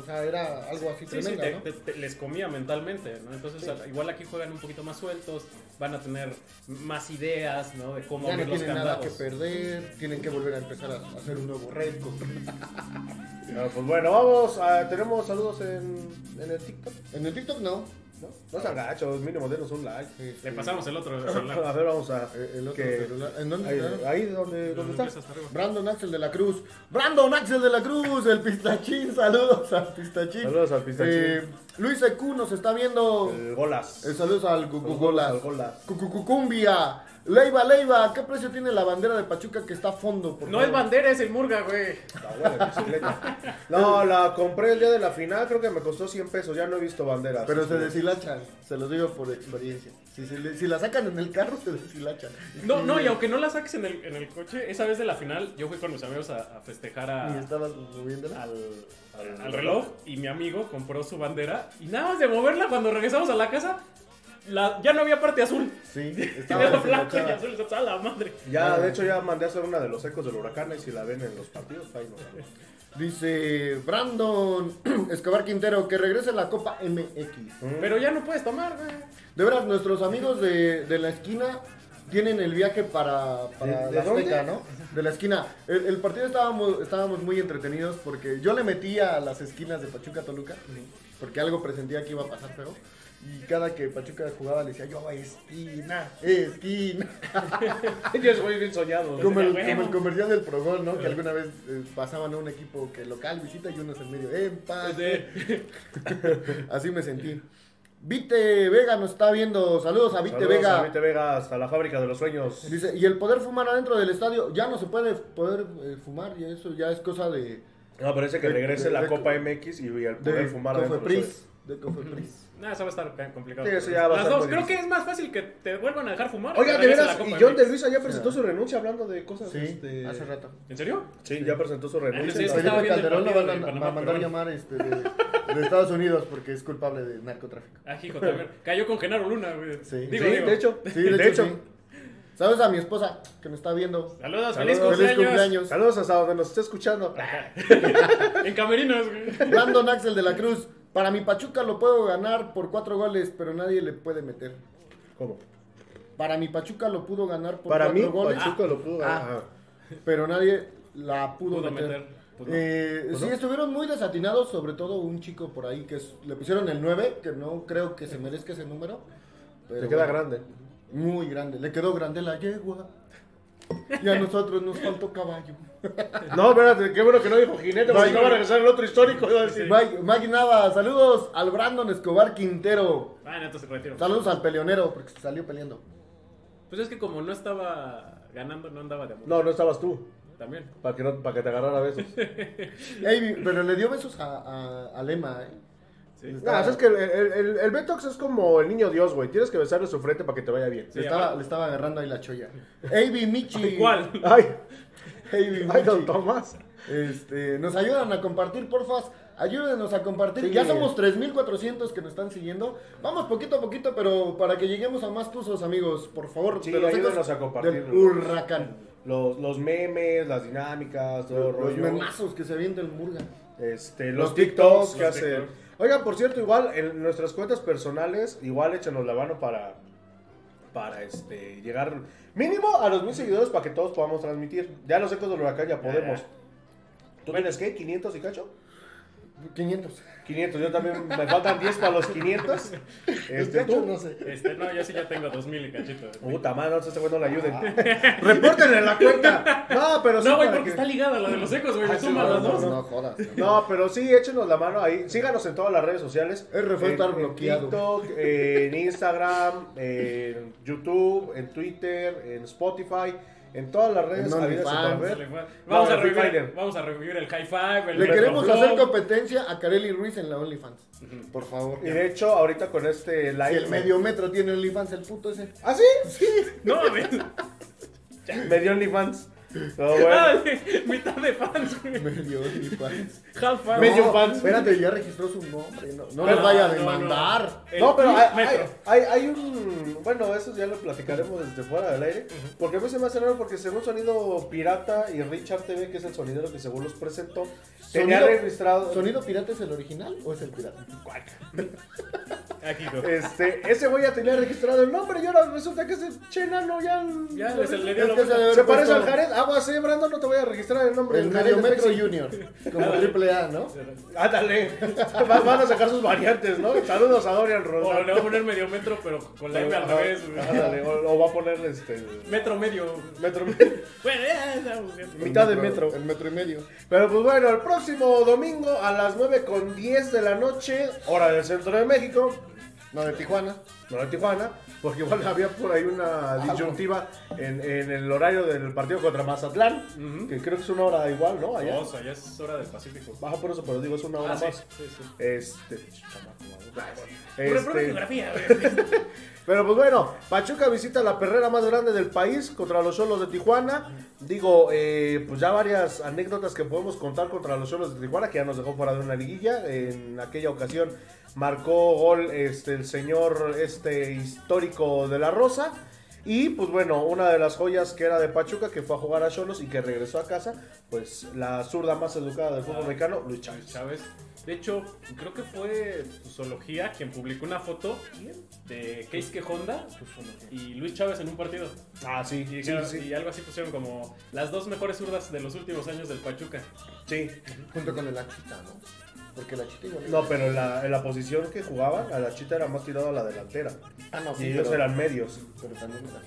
O sea, era algo así Sí, sí, tremendo, te- ¿no? te- te- les comía mentalmente, ¿no? Entonces, Sí. igual aquí juegan un poquito más sueltos, van a tener más ideas, ¿no? De cómo Ya no los tienen nada que perder, tienen que volver a empezar a a hacer un nuevo récord. Ah, pues bueno, vamos. a- tenemos saludos en, en el TikTok. En el TikTok no. No, no sean gachos, mínimo denos un like. Este, Le pasamos el otro A celular. ver, vamos a. eh, el otro que- celular. ¿En dónde ahí, está? ahí donde, donde está. Brandon Axel de la Cruz. Brandon Axel de la Cruz, el pistachín. Saludos al pistachín. Saludos al pistachín. Eh, Luis EQ nos está viendo. El Golas. Eh, saludos al Los Gugugolas. al Golas. Cucucucumbia. Leiva, Leiva. ¿Qué precio tiene la bandera de Pachuca que está a fondo? por No es bandera, es el Murga, güey. La buena bicicleta. No, la compré el día de la final, creo que me costó 100 pesos, ya no he visto banderas. Pero se deshilachan, se los digo por experiencia. Si, si la sacan en el carro, se deshilachan. No, no, y aunque no la saques en el, en el coche, esa vez de la final, yo fui con mis amigos a, a festejar a- Y estabas moviéndola. al, al- al reloj y mi amigo compró su bandera y nada más de moverla cuando regresamos a la casa, la, ya no había parte azul. Sí, Estaba blanco y azul, estaba la madre. Ya, de hecho, ya mandé a hacer una de los ecos del huracán y si la ven en los partidos, ahí nos vemos. Dice Brandon Escobar Quintero que regrese la Copa MX. Pero ya no puedes tomar, güey. De veras, nuestros amigos de, de la esquina tienen el viaje para, para ¿De- de la Azteca. De la esquina. El, el partido estábamos, estábamos muy entretenidos porque yo le metía a las esquinas de Pachuca Toluca, porque algo presentía que iba a pasar feo. Y cada que Pachuca jugaba le decía yo, esquina, esquina. Ellos muy bien soñados. Como el, como el comercial del Progol, ¿no? Que alguna vez eh, pasaban a un equipo que local visita y unos en medio, empate. Así me sentí. Vite Vega nos está viendo. Saludos a Vite Saludos Vega. a Vite Vega hasta la fábrica de los sueños. Dice, y el poder fumar adentro del estadio, ya no se puede poder eh, fumar, y eso ya es cosa de, No, parece que De- regrese de- la de- Copa MX y el poder de fumar adentro. Cofepris. De Cofepris. Nada, eso va a estar complicado. Sí, eso ya va a Las estar dos, creo que es más fácil que te vuelvan a dejar fumar. Oiga, que de veras, y John de Luisa ya presentó su renuncia hablando de cosas. Sí, este... hace rato. ¿En serio? Sí, ya presentó su Ah, renuncia. sí, Felipe viendo el Calderón lo van de a, Panamá, va a mandar llamar este, de, de Estados Unidos porque es culpable de narcotráfico. Ah, hijo, también. Cayó con Genaro Luna, güey. Sí. Digo, sí, digo. de hecho. Sí, de, hecho, sí. ¿Sabes a mi esposa que me está viendo? Saludos, Saludos. feliz Feliz cumpleaños. cumpleaños. Saludos hasta donde nos esté escuchando. En camerinos, güey. Brandon Axel de la Cruz. Para mi Pachuca lo puedo ganar por cuatro goles, pero nadie le puede meter. ¿Cómo? Para mi Pachuca lo pudo ganar por Para cuatro mí, goles, Pachuca lo pudo Ah. ganar. pero nadie la pudo, Pudo meter. meter. Pues no. Eh, Pues sí, no. estuvieron muy desatinados, sobre todo un chico por ahí que es- le pusieron el 9, que no creo que se merezca ese número. pero Te queda bueno, grande. Muy grande, le quedó grande la yegua. Y a nosotros nos faltó caballo. No, espérate, qué bueno que no dijo jinete, porque no va a regresar el otro histórico. iba a decir. Mike, Mike Nava, saludos al Brandon Escobar Quintero. Ah, no, entonces retiro. Saludos al peleonero, porque se salió peleando. Pues es que como no estaba ganando, no andaba de amor. No, no estabas tú. También. Para que, no, para que te agarrara besos. Ey, pero le dio besos a, a, a Lema, ¿eh? Sí. Nah, es que el, el, el, el Betox es como el niño Dios, güey. Tienes que besarle su frente para que te vaya bien. Sí, le, estaba, aparte- le estaba agarrando ahí la cholla. Avi Michi. ¿Cuál? Ay, Avi ay, don Michi. Tomás. Este, nos ayudan a compartir, porfas. Ayúdenos a compartir. Sí. Ya somos 3.400 que nos están siguiendo. Vamos poquito a poquito, pero para que lleguemos a más tuzos, amigos, por favor. Sí, de los ayúdenos a compartir. Del huracán. Los, los memes, las dinámicas, todo el Los rollo. memazos que se avienta el Murga. Este, Los los, TikToks que los hacen. TikToks. Oigan, por cierto, igual en nuestras cuentas personales, igual échenos la mano para, para este, llegar mínimo a los mil seguidores para que todos podamos transmitir. Ya los ecos del huracán ya podemos. ¿Tú tienes qué? ¿500 y cacho? 500. 500, yo también me faltan 10 para los 500. Este, Este tú. no sé. Este, no, yo sí ya tengo 2000 y cachito. Puta madre, no, este güey no le ayuden. Repórtenle la cuenta. No, pero sí. No, güey, porque que- está ligada la de los ecos, güey. Ah, sí, no, las no, dos. No jodas. No, pero sí, échenos la mano ahí. Síganos en todas las redes sociales. Está En- en bloqueado. TikTok, en Instagram, en YouTube, en Twitter, en Spotify, en todas las redes. Le fue. Vamos, No, a revivir, vamos a revivir el high five. El Le queremos hacer competencia a Kareli Ruiz en la OnlyFans. Por favor. Y de hecho, ahorita con este live. Si el medio metro tiene OnlyFans, el puto ese. ¿Ah, sí? Sí. No, mames. Me dio OnlyFans. No, Ah, bueno. de- mitad de fans, güey. Medio OnlyFans. Half fan. Medio No, fans. Espérate, ya registró su nombre. No, no Ah, les vaya a demandar. no. No, pero hay, hay, hay, hay un. Bueno, eso ya lo platicaremos desde fuera del aire. Porque a mí se me hace raro porque según Sonido Pirata y Richard TV, que es el sonidero que según los presentó, tenía registrado. ¿Sonido pirata es el original o es el pirata? Aquí, no. Este, ese güey ya tenía registrado el nombre y ahora resulta que ese chenano ya. Ya, se le dio Es la que se parece al Jared, agua así, Brandon, no te voy a registrar el nombre. El Medio Metro. Junior. Como triple A, ¿no? Ándale. Va- Van a sacar sus variantes, ¿no? Saludos a Dorian O le Roldán. va a poner medio metro, pero con la M al revés, güey. ándale, O, o va a poner este. Metro medio. Metro. Bueno, ya estamos bien. Mitad de metro. El metro y medio. Pero pues bueno, el próximo domingo a las 9 con 10 de la noche, hora del centro de México, No, de Tijuana. no de Tijuana, porque igual había por ahí una disyuntiva en, en el horario del partido contra Mazatlán, que creo que es una hora igual, ¿no? Allá. No, o sea, ya es hora del Pacífico. Baja por eso, pero digo, es una hora Ah, sí, más. sí, sí. Este. pura Este, güey. pero pues bueno, Pachuca visita la perrera más grande del país contra los Cholos de Tijuana. Digo, eh, pues ya varias anécdotas que podemos contar contra los Cholos de Tijuana, que ya nos dejó fuera de una liguilla. En aquella ocasión marcó gol este, el señor este histórico de la Rosa. Y pues bueno, una de las joyas que era de Pachuca, que fue a jugar a Cholos y que regresó a casa, pues la zurda más educada del fútbol mexicano, Luis Chávez. Chávez. De hecho, creo que fue Zoología quien publicó una foto de Keisuke Honda y Luis Chávez en un partido. Ah, sí, Y, sí, sí. y algo así pusieron como las dos mejores zurdas de los últimos años del Pachuca. sí. Junto con el Achita, ¿no? Porque el Achita igual. No, pero en la, en la posición que jugaban, a la chita era más tirado a la delantera. Ah, no, y sí. ellos pero, eran medios. Pero también era.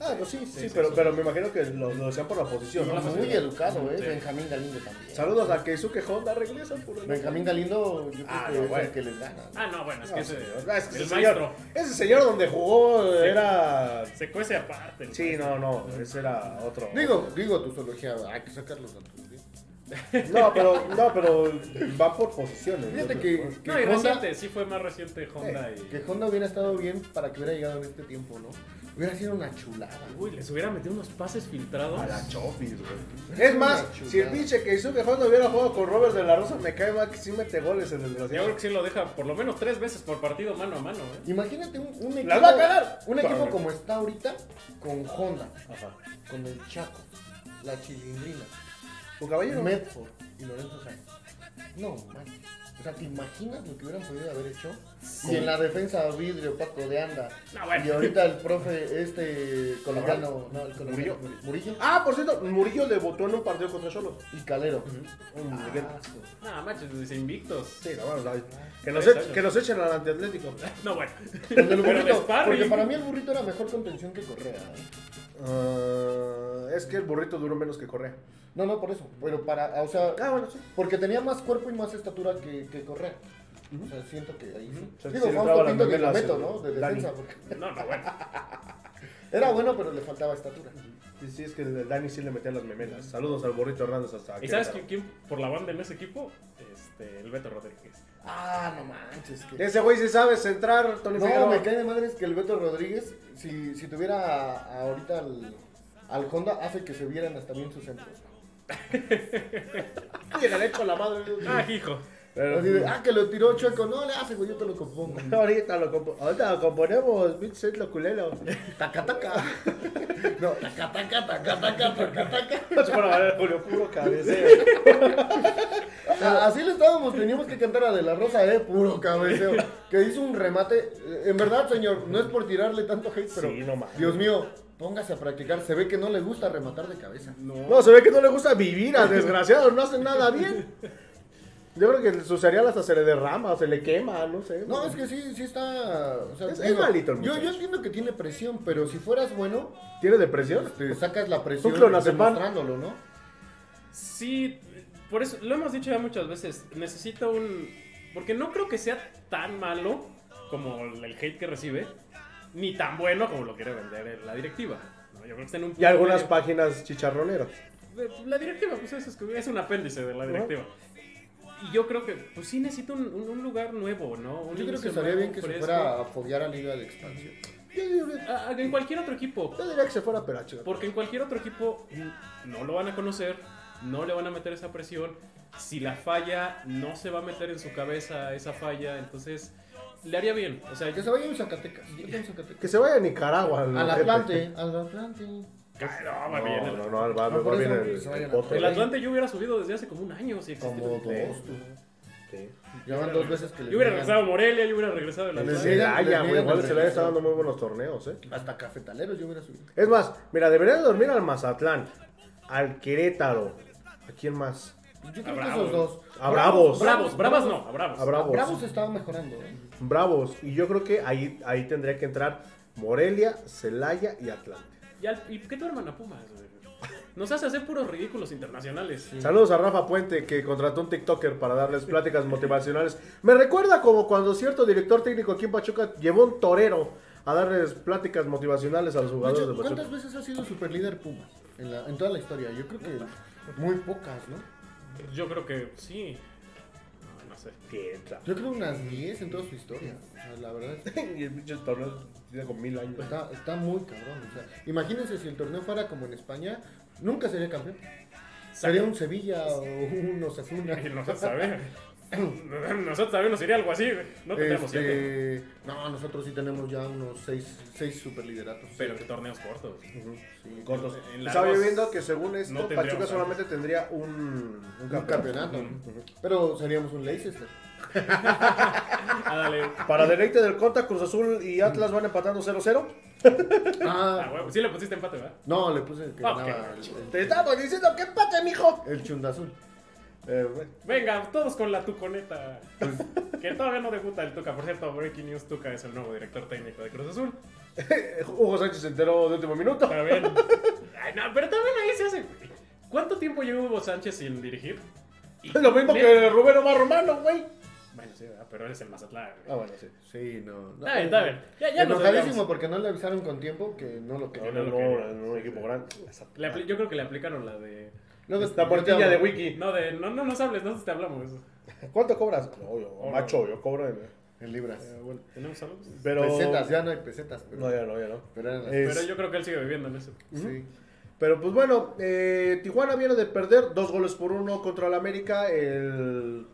Ah, pues sí, sí, sí, pero, sí. pero me imagino que lo, lo decían por la posición. Sí, ¿no? por la Muy educado, ¿eh? Sí. Benjamín Galindo también. Saludos a Keisuke Honda, regresa por el- Benjamín Galindo, yo creo Ah, que no, es bueno. el que les gana. ¿no? Ah, no, bueno, es No, que ese, señor. Ah, es que el ese maestro señor, ese señor donde jugó era... se cuece aparte. Sí, maestro. no, no, ese era otro. Digo, digo tu zoología, hay que sacarlos a tu No, pero, no, pero va por posiciones. Fíjate ¿no? que, que No, y Honda, reciente, sí fue más reciente Honda y... que Honda hubiera estado bien para que hubiera llegado en este tiempo, ¿no? Hubiera sido una chulada. Uy, les hubiera metido unos pases filtrados. A la Chofis, güey. Es más, si el pinche Keisuke Honda hubiera jugado con Robert de la Rosa, me cae mal que sí mete goles el Yo desgraciado. creo que sí lo deja por lo menos tres veces por partido mano a mano, ¿eh? Imagínate un, un equipo, ¡Las va a cagar! un equipo como está ahorita con Honda, Ajá. con el Chaco, la Chilindrina, Un caballero. Medford y Lorenzo Sáenz. No, man. O sea, ¿te imaginas lo que hubieran podido haber hecho? Y en la defensa vidrio, Paco de Anda. No, bueno. Y ahorita el profe, este colombiano, no, el Murillo. colombiano, Murillo Ah, por cierto, Murillo debutó en un partido contra Cholos. y Calero. Un Ah. No, manches, dice invictos. Sí, la verdad. Que nos, echen, que nos echen al antiatlético. No, bueno. El burrito, porque para mí el burrito era mejor contención que Correa. ¿eh? Ah, es que el burrito duró menos que Correa. No, no, por eso. Pero para, o sea, Ah, bueno, sí. porque tenía más cuerpo y más estatura que, que Correa. O sea, siento que ahí. sí. O sea, Digo, Fausto Pinto ni lo meto, ¿no? De Dani. defensa. Porque No, no, bueno. era bueno, pero le faltaba estatura. Sí, sí, es que Dani sí le metía las memelas. Saludos al burrito Hernández hasta ¿Y sabes quién, quién por la banda en ese equipo? Este, el Beto Rodríguez. Ah, no manches. Que... Ese güey sí sabe centrar, Tony No, Figueroa. me cae de madres que el Beto Rodríguez, si, si tuviera ahorita al, al Honda, hace que se vieran hasta bien sus centros. Llegaré con la madre. Ah, hijo. Pero- Así de, ah, que lo tiró Chueco. No le hace, güey, yo te lo compongo. Ahorita lo, compo- ahorita lo componemos, pinche centro culero. Taca, taca. No, taca, taca, taca, taca, taca, taca. No se van a ver Julio, puro cabeceo. Ah, Así le estábamos, teníamos que cantar a De La Rosa, eh, puro cabeceo. Que hizo un remate. En verdad, señor, no es por tirarle tanto hate, pero. Sí, no. Dios mío, póngase a practicar. Se ve que no le gusta rematar de cabeza. No, se ve que no le gusta vivir al desgraciado, no hace nada bien. Yo creo que su cereal hasta se le derrama, se le quema, no sé. No, es que sí, sí está. o sea, Es- es malito el yo, yo entiendo que tiene presión, pero si fueras bueno, ¿Tiene depresión? te sacas la presión demostrándolo, ¿no? Sí, por eso lo hemos dicho ya muchas veces. Necesita un. Porque no creo que sea tan malo como el hate que recibe, ni tan bueno como lo quiere vender la directiva. ¿no? Yo creo que está en un Y algunas medio. páginas chicharroneras. La directiva, pues es, es un apéndice de la directiva. Y yo creo que, pues sí necesita un, un- un lugar nuevo, ¿no? Un Yo creo que estaría bien que se fuera a foguear a Liga de Expansión. En cualquier otro equipo. yo diría que se fuera Peracho. Porque en cualquier otro equipo no lo van a conocer, no le van a meter esa presión. Si la falla, no se va a meter en su cabeza esa falla. Entonces, le haría bien. O sea, Que se vaya en Zacatecas. Zacatecas. Que se vaya a Nicaragua. el Al. Atlante, al Atlante. no, va bien. No, El, no, no, al va, No, por va bien eso, el, que se vayan el a Atlante yo hubiera subido desde hace como un año. Si Como existiera. dos, tú. Sí. Ya van dos veces que le Yo hubiera regresado a Morelia, yo hubiera regresado a la Les niegan- Celaya, les güey, niegan igual el se le está regreso. dando muy buenos torneos, ¿eh? Hasta cafetaleros yo hubiera subido. Es más, mira, deberían dormir al Mazatlán. al Querétaro. ¿A quién más? Yo creo A que Bravos. esos dos. A Bravos. Bravos, bravas no, a bravos. A Bravos. Bravos estaba mejorando. ¿eh? Bravos. Y yo creo que ahí, ahí tendría que entrar Morelia, Celaya y Atlante. ¿Y, al- ¿Y qué tu hermana Pumas? güey? Nos hace hacer puros ridículos internacionales. Saludos a Rafa Puente que contrató un TikToker para darles pláticas motivacionales. Me recuerda como cuando cierto director técnico aquí en Pachuca llevó un torero a darles pláticas motivacionales a los De jugadores hecho, de Pachuca. ¿cuántas veces ha sido superlíder Pumas en, la- en toda la historia? Yo creo que muy pocas, ¿no? Yo creo que sí. No, no sé. Piensa. Yo creo unas 10 en toda su historia. O sea, la verdad es que y el pinche torneo tiene como mil años. está, está muy cabrón. O sea, imagínense si el torneo fuera como en España, nunca sería campeón. Sería un Sevilla o un Osasuna. Y nosotros sabemos. Nosotros también nos iría algo así, güey. No tendríamos siete. Este, no, nosotros sí tenemos ya unos 6 seis superlideratos. Pero que torneos cortos. Sí, Cortos. En Estaba largos viendo que según esto, no Pachuca solamente tendría un, un campeonato. Pero seríamos un Leicester. Ah. Para deleite del Conta, Cruz Azul y Atlas van empatando 0-0. Ah, Ah, huevo. Sí le pusiste empate, ¿verdad? no, le puse que Ah, el, Te estamos diciendo que empate, mijo. el, el chundazul. Eh, bueno. Venga, todos con la tuconeta. que todavía no debuta el Tuca. Por cierto, Breaking News Tuca es el nuevo director técnico de Cruz Azul. Hugo Sánchez se enteró de último minuto. Está bien. Ay, no, pero también ahí se hace. ¿Cuánto tiempo lleva Hugo Sánchez sin dirigir? Y- Es lo mismo que Rubén Omar Romano, güey. Bueno, sí, ¿verdad? pero eres el Mazatlán. Ah, bueno, sí. Sí, no. no Está bien, está bien. Ya, ya nos Enojadísimo porque no le avisaron con tiempo que no lo No, querían. no, no, en un equipo grande. Yo creo que le aplicaron la de. Luego- La puertilla de Wiki. No, de. No, no nos hables, nosotros te hablamos. ¿Cuánto cobras? No, yo, Oh, macho, yo cobro en... En libras. Eh, bueno, ¿tenemos algo? Pero... Pesetas, ya no hay pesetas. Pero, No, ya no, ya no. pero eran las- Pero yo creo que él sigue viviendo en eso. sí. Pero pues bueno, eh, Tijuana viene de perder dos goles por uno contra el América el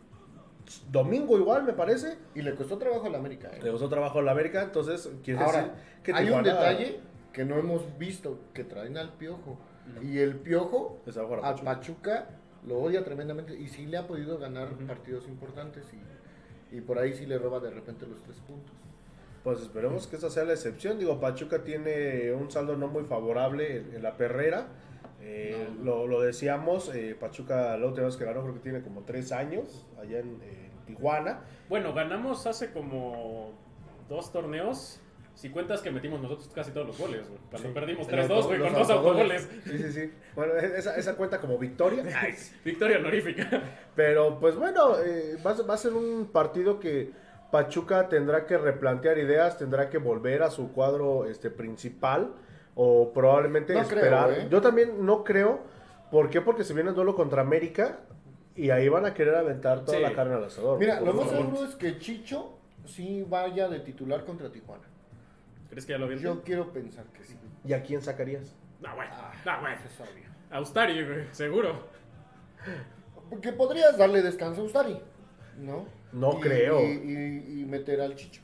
domingo igual, me parece. Y le costó trabajo a la América. ¿eh? Le costó trabajo al América, entonces quiere decir hay un detalle que no hemos visto, que traen al Piojo. Y el Piojo a Pachuca. Pachuca lo odia tremendamente y sí le ha podido ganar partidos importantes y, y por ahí sí le roba de repente los tres puntos. Pues esperemos que esa sea la excepción. Digo, Pachuca tiene un saldo no muy favorable en, en la perrera. Eh, Lo, lo decíamos, eh, Pachuca la última vez que ganó creo que tiene como tres años allá en, eh, Tijuana. Bueno, ganamos hace como dos torneos. Si cuentas que metimos nosotros casi todos los goles, güey. Cuando Sí. perdimos Los 3-2, güey, con dos autogoles. Sí, sí, sí. Bueno, e, esa, esa cuenta como victoria. Victoria honorífica. Pero pues bueno, eh, va, a ser- va a ser un partido que Pachuca tendrá que replantear ideas, tendrá que volver a su cuadro este principal o probablemente No creo, esperar. ¿eh? Yo también no creo. ¿Por qué? Porque se viene el duelo contra América y ahí van a querer aventar toda Sí. la carne al asador. Mira, lo más seguro es que Chicho sí vaya de titular contra Tijuana. ¿Crees que ya lo viste? Yo quiero pensar que sí. ¿Y a quién sacarías? No, güey. No, güey. Eso es obvio. Austari, güey, seguro. Porque podrías darle descanso a Ustari, ¿no? No Y- creo. Y, y- y meter al Chicho.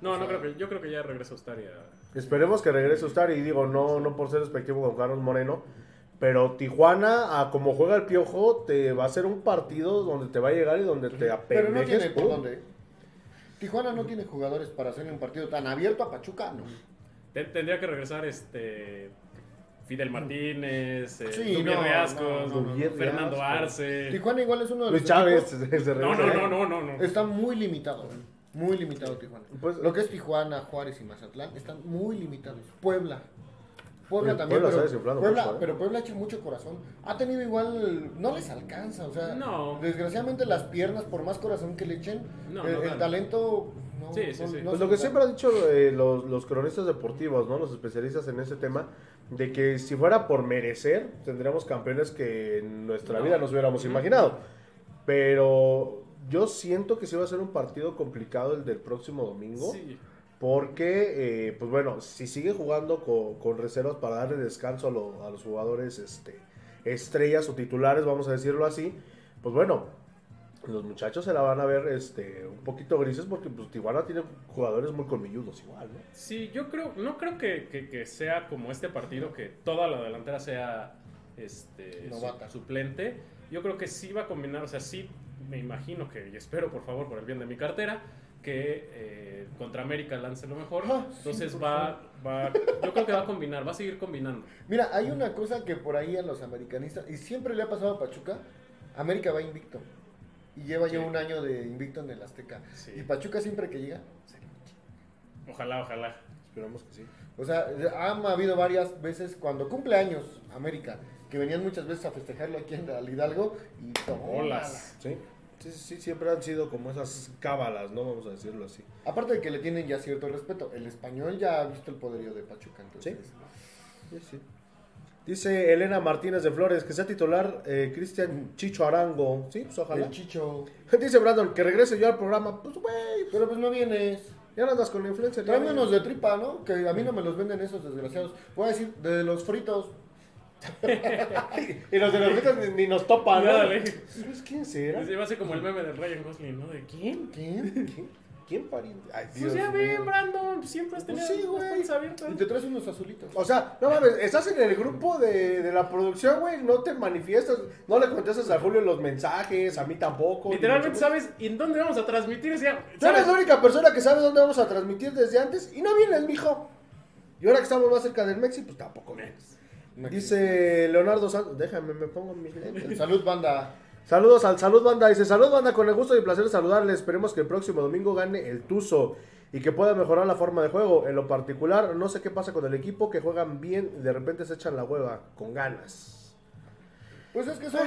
No, O no creo que. Yo creo que ya regresa Austari a. Esperemos que regrese Ustar y digo, no, no por ser despectivo con Carlos Moreno, pero Tijuana, a como juega el Piojo, te va a ser un partido donde te va a llegar y donde te Pero no apendejes. tiene por dónde. Tijuana no tiene jugadores para hacer un partido tan abierto a Pachuca, no. Te- Tendría que regresar este. Fidel Martínez, eh, Sí, no, Riascos, no, no, no, no. Fernando. Arce. Tijuana igual es uno de los Luis Chávez equipos- se, se No, regresa. no, no, no, no, no. Está muy limitado, muy limitado Tijuana. Pues- Lo que es Tijuana, Juárez y Mazatlán están muy limitados. Puebla. Puebla también, Puebla se ha pero, desinflado Puebla, mucho, ¿eh? pero Puebla echa mucho corazón. Ha tenido igual, no les alcanza, o sea, No. desgraciadamente las piernas, por más corazón que le echen, No, el, no el talento no, Sí, sí, sí. no Pues lo que siempre han dicho eh, los, los cronistas deportivos, ¿no? Los especialistas en ese tema, de que si fuera por merecer, tendríamos campeones que en nuestra No. vida nos hubiéramos imaginado. Pero yo siento que sí va a ser un partido complicado el del próximo domingo. Sí. Porque, eh, pues bueno, si sigue jugando con, con reservas para darle descanso a, lo- a los jugadores este, estrellas o titulares, vamos a decirlo así, pues bueno, los muchachos se la van a ver este, un poquito grises porque pues, Tijuana tiene jugadores muy colmilludos igual, ¿no? Sí, yo creo, no creo que, que- que sea como este partido, que toda la delantera sea este, su- suplente. Yo creo que sí va a combinar, o sea, sí me imagino que, y espero por favor por el bien de mi cartera, que eh, contra América lance lo mejor. Ah, Entonces va, va, yo creo que va a combinar, va a seguir combinando. Mira, hay una cosa que por ahí a los americanistas, y siempre le ha pasado a Pachuca, América va invicto. Y lleva ya un año de invicto en el Azteca. Sí. Y Pachuca siempre que llega, Ojalá, ojalá. Esperamos que sí. o sea, han habido varias veces cuando cumple años América, que venían muchas veces a festejarlo aquí en al Hidalgo y tómala. Olas. Sí. Sí, sí, sí, siempre han sido como esas cábalas, ¿no? Vamos a decirlo así. Aparte de que le tienen ya cierto respeto, el español ya ha visto el poderío de Pachuca, entonces. Sí, sí. Dice Elena Martínez de Flores que sea titular eh, Cristian Chicho Arango. Sí, pues ojalá. El Chicho. Dice Brandon que regrese yo al programa. Pues, güey, Pero pues no vienes. ya no andas con la influencer. Tráeme unos de tripa, ¿no? Que a mí no me los venden esos desgraciados. Voy a decir, de los fritos. Y los de los fritos ni, ni nos topan, ¿no? Dale. ¿Sabes quién será? Va a ser como el meme del Ryan Gosling, ¿no? ¿De quién? ¿Quién? ¿Quién? ¿Quién pariente? Ay, Pues ya mío. ven, Brandon, siempre has Pues tenido sí, güey. puertas abiertas. Y te traes unos azulitos. O sea, no mames, estás en el grupo de, de la producción, güey, no te manifiestas, no le contestas a Julio los mensajes, a mí tampoco. Literalmente sabes en dónde vamos a transmitir. O sea, menos. Tú eres ¿sabes? la única persona que sabe dónde vamos a transmitir desde antes y no vienes, mijo. Y ahora que estamos más cerca del Mexi, pues tampoco vienes. Dice Leonardo Santos, déjame, me pongo mis lentes. Salud, banda. Saludos al Salud Banda. Dice, salud Banda, con el gusto y placer de saludarles. Esperemos que el próximo domingo gane el Tuzo y que pueda mejorar la forma de juego. En lo particular, no sé qué pasa con el equipo, que juegan bien y de repente se echan la hueva, con ganas. Pues es que eso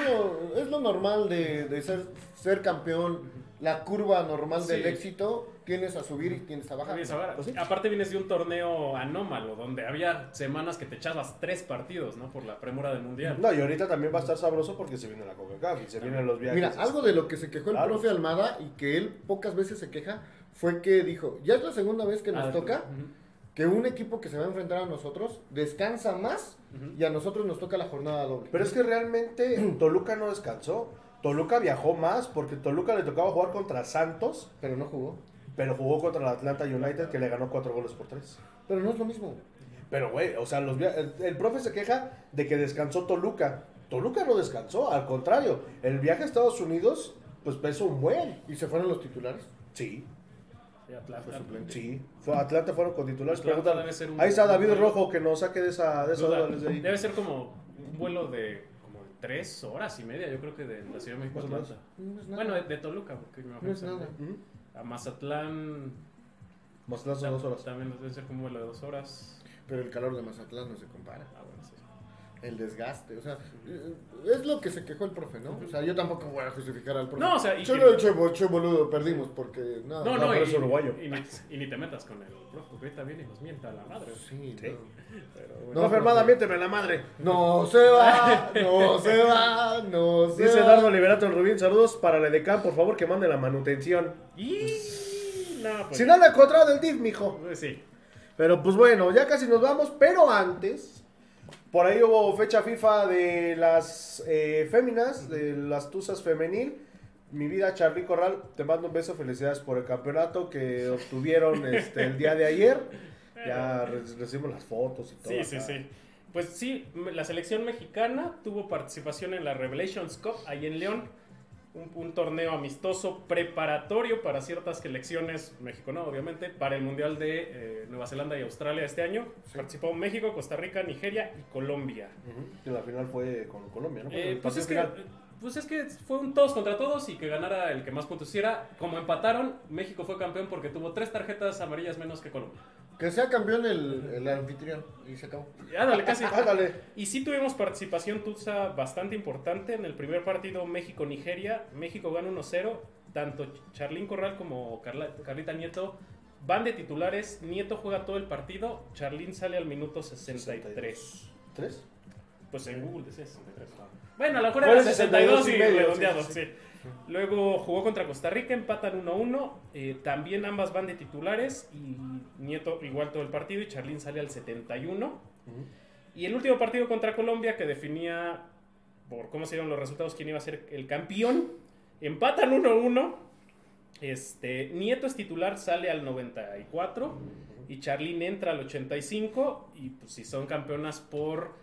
es lo, normal de, de ser, ser campeón. La curva normal del éxito, tienes a subir y tienes a bajar. Pues sí. Aparte vienes de un torneo anómalo, donde había semanas que te echabas tres partidos, ¿no? Por la premura del Mundial. No, y ahorita también va a estar sabroso porque se viene la Coca-Cola y se vienen los viajes. Mira, algo de lo que se quejó el Claro. profe Almada y que él pocas veces se queja fue que dijo, ya es la segunda vez que nos Ah, toca que un equipo que se va a enfrentar a nosotros descansa más y a nosotros nos toca la jornada doble. Pero es que realmente Toluca no descansó. Toluca viajó más porque Toluca le tocaba jugar contra Santos, Pero no jugó. Pero jugó contra el Atlanta United que le ganó cuatro goles por tres. Pero no es lo mismo. Pero, güey, o sea, los el, el profe se queja de que descansó Toluca. Toluca no descansó, al contrario. El viaje a Estados Unidos, pues pesó un buen. ¿Y se fueron los titulares? Sí, Sí, Atlanta. Fue sí. Fue, Atlanta fueron con titulares. Atlanta Preguntan, debe ser un- ahí está David un- Rojo que nos saque de esa, de esa Duda. ahí. Debe ser como un vuelo de como de tres horas y media, yo creo que de la Ciudad de México. Atlanta. No. Bueno, de, de Toluca, porque me No imagino es nada. A Mazatlán Mazatlán son dos horas. también debe ser como vuelo de dos horas. Pero el calor de Mazatlán no se compara. El desgaste, o sea, eh, es lo que se quejó el profe, ¿no? O sea, yo tampoco voy a justificar al profe. No, o sea, y Solo que- el che, bo- che boludo, perdimos porque nada. No, no, no, pero y, es uruguayo. y ni, y ni te metas con el profe, porque ahorita viene y nos mienta la madre. Sí, Sí. no. Pero No, bueno. No, Fermada, miénteme la madre. No se va, no se va, no se Dice va. Dardo Liberato en Rubín, saludos para la EDECAM, por favor que mande la manutención. Y... No, pues, Si no la encontrado del DIF, mijo. sí. Pero pues bueno, ya casi nos vamos, pero antes, por ahí hubo fecha FIFA de las eh, féminas, de las Tuzas femenil. Mi vida, Charly Corral, te mando un beso, felicidades por el campeonato que obtuvieron este, el día de ayer. Ya re- recibimos las fotos y todo. Sí, sí, acá. sí. Pues sí, la selección mexicana tuvo participación en la Revelations Cup ahí en León. Un, un torneo amistoso preparatorio para ciertas selecciones, México no, obviamente, para el Mundial de eh, Nueva Zelanda y Australia este año. Participó México, Costa Rica, Nigeria y Colombia. Ujú, Y la final fue con Colombia, ¿no? Eh, pues, es que, pues es que fue un todos contra todos y que ganara el que más puntos hiciera. Como empataron, México fue campeón porque tuvo tres tarjetas amarillas menos que Colombia. Que sea campeón el, el anfitrión y se acabó. Ándale, casi. Ándale. Y sí tuvimos participación Tusa bastante importante. En el primer partido México-Nigeria, México gana 1-0. Tanto Charlín Corral como Carla- Carlita Nieto van de titulares. Nieto juega todo el partido. Charlín sale al minuto 63. ¿Tres? Pues en Google decía 63. Bueno, a lo mejor era el 62 y 62 y medio, redondeado, sí, sí, sí. Luego jugó contra Costa Rica, empatan 1-1. eh, también ambas van de titulares. Y Nieto igual todo el partido. Y Charlín sale al 71. Ujú. Y el último partido contra Colombia que definía por cómo se dieron los resultados quién iba a ser el campeón. Empatan 1-1. Este, Nieto es titular, sale al 94 y Charlene entra al 85 y pues si son campeonas por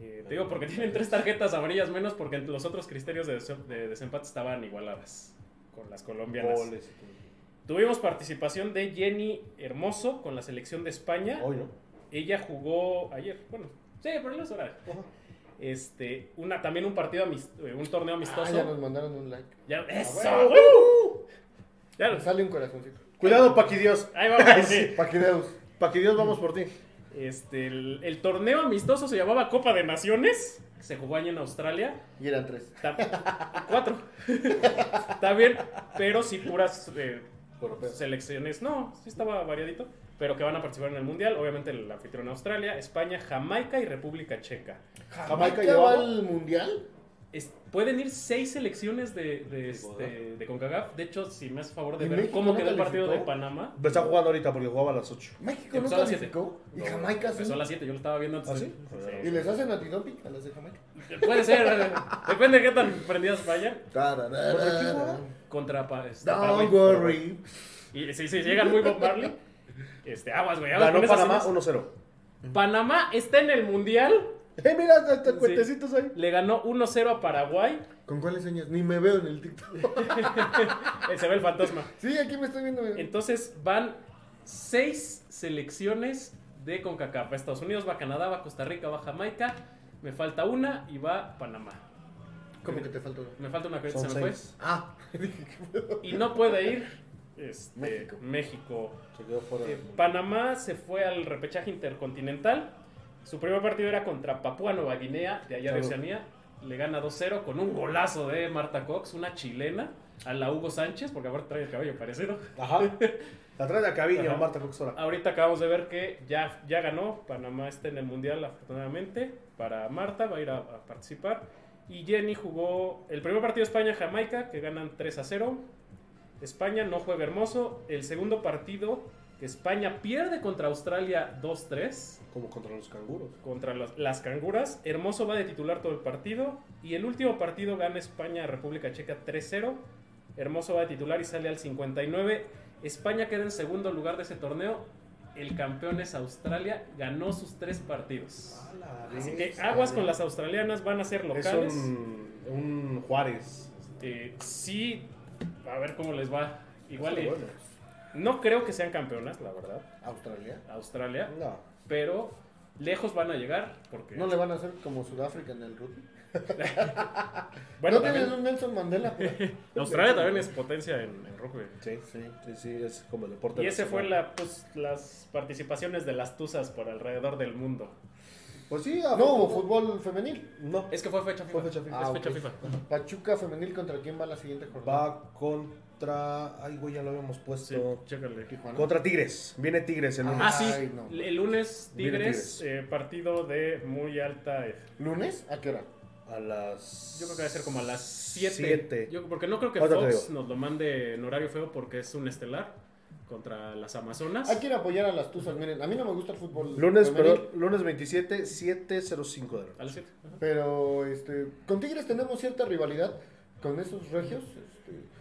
eh, te digo porque tienen tres tarjetas amarillas menos porque los otros criterios de, des- de desempate estaban igualadas con las colombianas. Goles. Tuvimos participación de Jenny Hermoso con la selección de España. Hoy, ¿no? Ella jugó ayer, bueno, sí, pero no es hora. Este, una, también un partido, eh, un torneo Ah, amistoso. ya nos mandaron un like. Ya, eso, huevo. ¡uh! Ya Sale un corazoncito. Cuidado, Paquidios. ahí vamos. sí. Paquideus. Paquidios, vamos por ti. Este, el, el torneo amistoso se llamaba Copa de Naciones. Se jugó allá en Australia. Y eran tres. Ta- cuatro. Está bien, pero sí puras eh, selecciones. No, sí estaba variadito. Pero que van a participar en el mundial. Obviamente el anfitrión Australia, España, Jamaica y República Checa. Jamaica ¿Jamaica llevó va al mundial? Es- pueden ir seis selecciones de, de, este, de CONCACAF. De hecho, si me hace favor de ¿Y ver México cómo no quedó el partido de? Panamá. Está jugando ahorita porque jugaba a las 8. México no Empezó a las siete. calificó. Y No, Jamaica sí. Empezó a las 7, yo lo estaba viendo antes. ¿Ah, sí? Sí. ¿Y les hacen antidoping a las de Jamaica? Puede ser, depende de qué tan prendidas vayan. Contra pa- este, Paraguay. Don't worry. Y sí, sí, llegan muy Bob Marley. Este, aguas, güey. aguas Ganó Panamá series. 1-0. Panamá está en el mundial. Eh, mira, hasta cuentecitos ahí. Le ganó 1-0 a Paraguay. ¿Con cuáles señas? Ni me veo en el TikTok. Eh, Se ve el fantasma. Sí, aquí me estoy viendo. Entonces van seis selecciones de CONCACAF. Estados Unidos, va Canadá, va Costa Rica, va Jamaica. Me falta una y va Panamá. ¿Cómo que te faltó? Me falta una que se me fue. Ah, Y no puede ir este, México. México. Se quedó fuera. Eh, Panamá se fue al repechaje intercontinental. Su primer partido era contra Papúa Nueva Guinea, de allá de. Oceanía. Le gana 2-0 con un golazo de Marta Cox, una chilena, a la Hugo Sánchez, porque ahora trae el cabello parecido. Ajá. La trae Acaviño, Ajá. Marta Coxora. Ahorita acabamos de ver que ya, ya ganó. Panamá está en el mundial, afortunadamente. Para Marta, va a ir a, a participar. Y Jenny jugó el primer partido España-Jamaica, que ganan 3 a 0. España no juega hermoso. El segundo partido, que España pierde contra Australia 2-3. Como contra los canguros. Contra las, las canguras. Hermoso va de titular todo el partido. Y el último partido gana España República Checa 3-0. Hermoso va de titular y sale al 59. España queda en segundo lugar de ese torneo. El campeón es Australia. Ganó sus tres partidos. Así que aguas con las australianas. Van a ser Es locales. un, un Juárez. Eh, sí, a ver cómo les va. Igual. No creo que sean campeonas, la verdad. Australia. Australia. No. Pero lejos van a llegar. Porque. ¿No le van a hacer como Sudáfrica en el rugby? bueno, ¿No tienen también- un Nelson Mandela? Australia también es potencia en, en rugby. Sí, sí, sí, sí, es como el deporte. Y ese fue nacional. la, pues, las participaciones de las Tuzas por alrededor del mundo. Pues sí, a No hubo fútbol femenil. No. Es que fue fecha FIFA. Fue fecha FIFA. Es Ah, fecha. FIFA. Pachuca femenil contra quién va la siguiente jornada? Va contra. Ay, güey, ya lo habíamos Sí, puesto. chécale. Tijuana. Contra Tigres. Viene Tigres el lunes. Ah, sí. Ay, no. El lunes Tigres, Tigres. eh, partido de muy alta. eh, ¿Lunes? ¿A qué hora? A las. Yo creo que va a ser como a las 7. Siete. Porque no creo que Fox nos lo mande en horario feo porque es un estelar contra las Amazonas. Hay que ir a apoyar a las Tuzas. Miren, a mí no me gusta el fútbol Lunes, femenil, perdón, lunes 27, 7.05 de la A noche. las 7. Pero este, con Tigres tenemos cierta rivalidad con esos regios.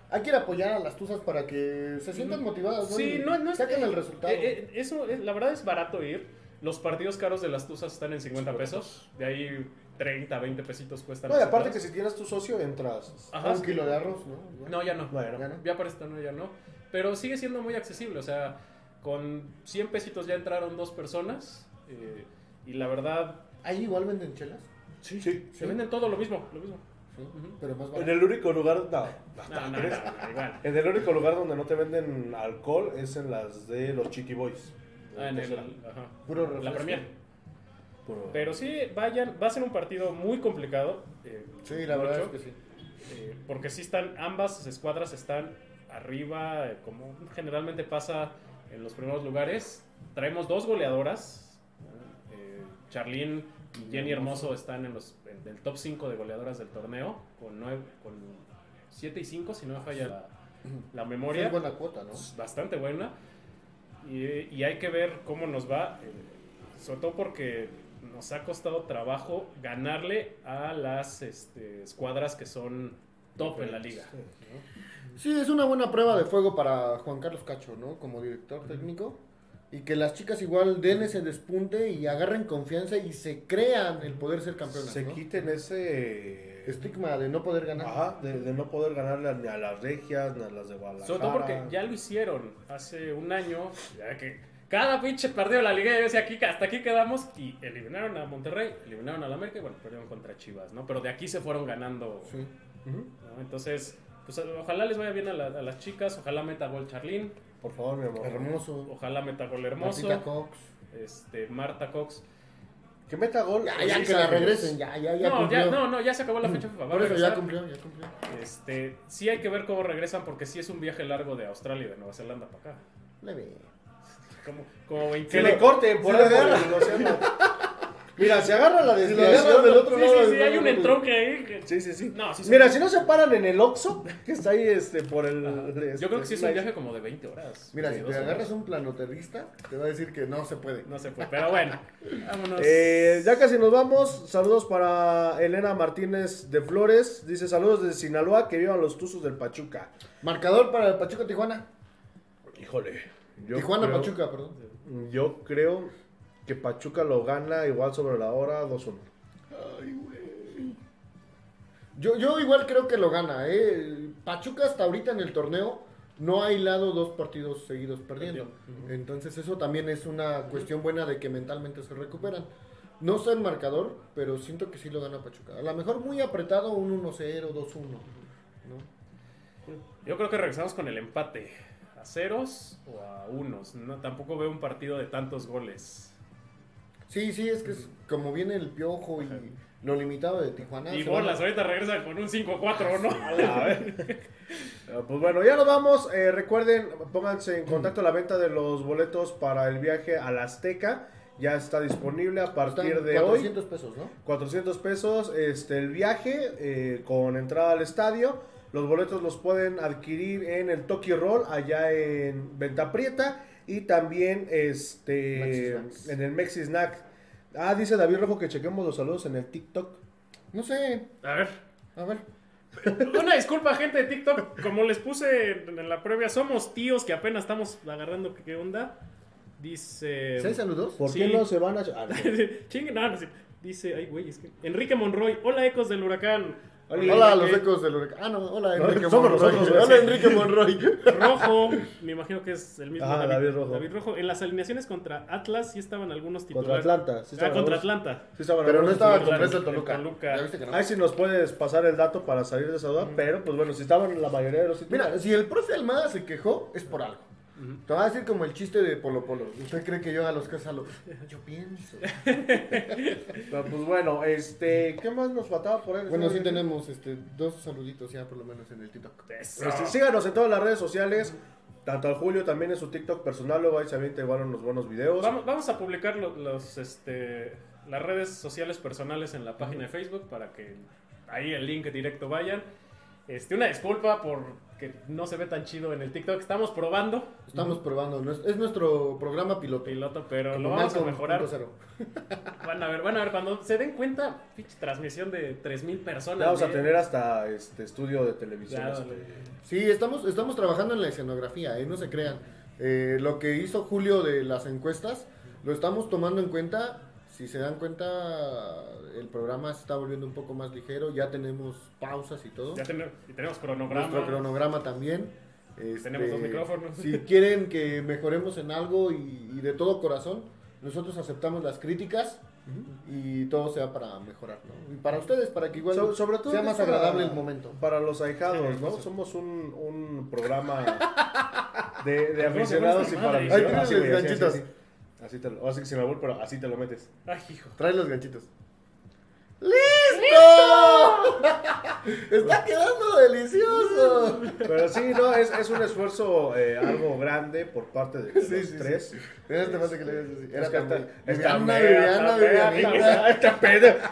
Hay que ir a apoyar a las Tuzas para que se sientan motivadas. ¿no? Sí, no, no es. Saquen eh, el resultado. eh, eh, eso, eh, la verdad es barato ir. Los partidos caros de las Tuzas están en 50 pesos. De ahí 30, 20 pesitos cuestan. No, y aparte que si tienes tu socio, entras. Ajá, un kilo de arroz, ¿no? No, ya no. Ya no. Ya no. Ya para esta no, ya no. Pero sigue siendo muy accesible. O sea, con 100 pesitos ya entraron dos personas. eh, y la verdad, Ahí igual venden chelas. Sí, sí. se venden todo lo mismo. Lo mismo. Sí, pero más En el único lugar. No, No, no, no, igual. En el único lugar donde no te venden alcohol es en las de los Chitty Boys. Ah, en el, ajá. Puro La. Premier. Puro- Pero sí, vayan. Va a ser un partido muy complicado. eh, Sí, la verdad es que sí. Eh, porque sí están, ambas escuadras están arriba, eh, como generalmente pasa en los primeros lugares. Traemos dos goleadoras. eh, Charlene y Jenny Hermoso están en, los, en el top 5 de goleadoras del torneo, con, nueve, con 7 y 5, si no me falla la, memoria. es buena cuota, ¿no? Bastante buena. Y, y hay que ver cómo nos va, eh, sobre todo porque nos ha costado trabajo ganarle a las este, escuadras que son top en la liga. Sí, ¿no? Sí, es una buena prueba de fuego para Juan Carlos Cacho, ¿no? Como director técnico. Y que las chicas igual den ese despunte y agarren confianza y se crean el poder ser campeonas. Se ¿no? quiten ese Estigma de no poder ganar. Ajá, de, de no poder ganarle ni a las regias, ni a las de Guadalajara. Sobre todo porque ya lo hicieron hace un año, ya que cada pinche de la liga ya decía aquí, hasta aquí quedamos y eliminaron a Monterrey, eliminaron a la América y bueno, perdieron contra Chivas, ¿no? Pero de aquí se fueron ganando. Sí. Ujú. ¿no? Entonces, pues ojalá les vaya bien a, la- a las chicas, ojalá meta gol Charlín, Por favor, mi amor. Hermoso. ojalá meta gol Hermoso, Martita Cox. este, Marta Cox. Que meta gol. Ya, o ya que la regresen, ya, ya, ya no, cumplió. ya, no, no, ya se acabó la fecha FIFA. va a Por eso ya cumplió, ya cumplió. Este, sí hay que ver cómo regresan porque sí es un viaje largo de Australia y de Nueva Zelanda para acá. Le ve. Como, como 20 Que le corten por Sí, ahí. Mira, se agarra la desviación. agarras del otro Sí, lado. sí, sí, del hay un entronque ahí. que- Sí, sí, sí. No, sí, sí. Mira, si no se paran en el Oxxo, que está ahí este, por el. este, Yo creo que sí es un viaje como de 20 horas. Mira, si 22 te horas. agarras un planoterrista, te va a decir que no se puede. No se fue, pero bueno. Vámonos. Eh, ya casi nos vamos. Saludos para Elena Martínez de Flores. Dice saludos desde Sinaloa, que vivan los Tuzos del Pachuca. Marcador para el Pachuca Tijuana. Híjole. yo Tijuana creo- Pachuca, perdón. Yo creo que Pachuca lo gana igual sobre la hora 2-1. Yo, yo igual creo que lo gana, ¿eh? Pachuca hasta ahorita en el torneo no ha hilado dos partidos seguidos perdiendo. Entonces eso también es una cuestión buena de que mentalmente se recuperan. No sé el marcador, pero siento que sí lo gana Pachuca. A lo mejor muy apretado, un 1-0, 2-1. ¿no? Yo creo que regresamos con el empate. ¿A ceros o a unos? No, tampoco veo un partido de tantos goles. Sí, sí, es que es como viene el piojo y lo limitado de Tijuana. y bolas, ahorita regresan con un 5-4, ¿no? A ver. Eh, Pues bueno, ya nos vamos. Eh, recuerden, pónganse en contacto la venta de los boletos para el viaje a la Azteca. Ya está disponible a Están partir de hoy. 400 pesos, ¿no? 400 pesos este, el viaje eh, con entrada al estadio. Los boletos los pueden adquirir en el Toki Roll allá en Venta Prieta y también este, en el Mexi Snack. Ah, dice David Rojo que chequemos los saludos en el TikTok. No sé, A ver. a ver. Una disculpa, gente de TikTok. Como les puse en la previa, somos tíos que apenas estamos agarrando qué onda. Dice. ¿Seis saludos? ¿Por Sí. qué no se van a.? Ah, no. Chingue, no, no sé. Dice, ay, güey, es que. Enrique Monroy, hola, ecos del huracán. Hola, a los ecos del huracán. Ah, no, hola No, Enrique somos Monroy. nosotros. Hola Enrique Monroy. Rojo, me imagino que es el mismo Ah, David Rojo. David Rojo. En las alineaciones contra Atlas sí estaban algunos Contra titulares. Atlanta. Sí ah, estaban contra algunos- Atlanta. sí estaban Pero no estaba completo el el Toluca. Toluca. ¿Ya viste que no? Ahí sí nos puedes pasar el dato para salir de esa duda, pero pues bueno, si estaban la mayoría de los Mira, titulares. si el profe Almada se quejó, es por algo. Te va a decir como el chiste de Polo Polo. ¿Usted cree que yo a los salgo? Yo pienso. Pero, pues bueno, este, ¿qué más nos faltaba por ahí? Bueno, sí tenemos este, dos saluditos ya por lo menos en el TikTok. Eso. Este, síganos en todas las redes sociales. Tanto al Julio también en su TikTok personal, luego ahí se avienta igual unos buenos videos. Vamos, vamos a publicar lo- los, este, las redes sociales personales en la página de Facebook para que ahí el link directo vayan. Este, una disculpa por que no se ve tan chido en el TikTok. Estamos probando Estamos probando. Es nuestro programa piloto. piloto, pero Como lo vamos a mejorar. 1.0. Van a ver, van a ver cuando se den cuenta, pinche transmisión de 3000 personas. Ya vamos a tener hasta este estudio de televisión. Ya, este. Sí, estamos, estamos trabajando en la escenografía, ¿eh? no se crean. Eh, lo que hizo Julio de las encuestas, lo estamos tomando en cuenta. Si se dan cuenta, el programa se está volviendo un poco más ligero. Ya tenemos pausas y todo. Ya tenemos, y tenemos cronograma. Nuestro cronograma también. Este, Tenemos dos micrófonos. Si quieren que mejoremos en algo y, y de todo corazón, nosotros aceptamos las críticas y todo sea para mejorar. ¿no? Y para ustedes, para que igual So- sobre todo sea más para- agradable el momento. Para los ahijados, ¿no? sí. Somos un, un programa de, de ¿Cómo se aficionados y para aficionados. Así, te lo, así que sin albur, pero así te lo metes. Ay, hijo. Trae los ganchitos. ¡Listo! Está quedando delicioso. Pero sí, no, es, es un esfuerzo eh, algo grande por parte de Sí, los sí, tres. sí. Era este más que le Era esta- esta Viviana, mea, Viviana.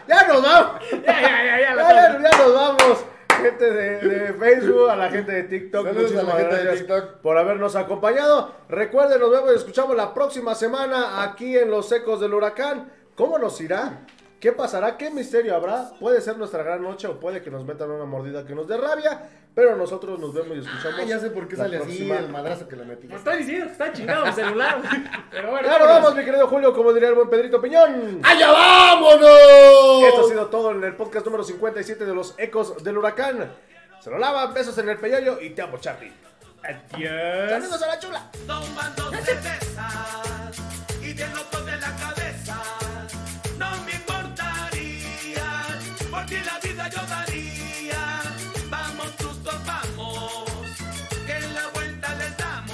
¡Ya nos vamos! Ya, ya, ya, ya, ¡Ya, la ya, ya nos vamos! Gente de, de Facebook, a la gente de TikTok, Saludos a la gente de gracias TikTok. por habernos acompañado. Recuerden, nos vemos y escuchamos la próxima semana aquí en Los Ecos del Huracán. ¿Cómo nos irá? ¿Qué pasará? ¿Qué misterio habrá? Puede ser nuestra gran noche o puede que nos metan una mordida que nos dé rabia, pero nosotros nos vemos y escuchamos. Ah, ya sé por qué sale próxima. así el madrazo que le metí. Me está diciendo que está chingado mi celular. Pero bueno, Claro, vamos, mi querido Julio, como diría el buen Pedrito Piñón. ¡Allá vámonos! Esto ha sido todo en el podcast número 57 de los Ecos del Huracán. Se lo lavan, besos en el peyoyo y te amo, Charlie. Adiós. ¡Saludos a la chula! tomando cervezas y de la cabeza.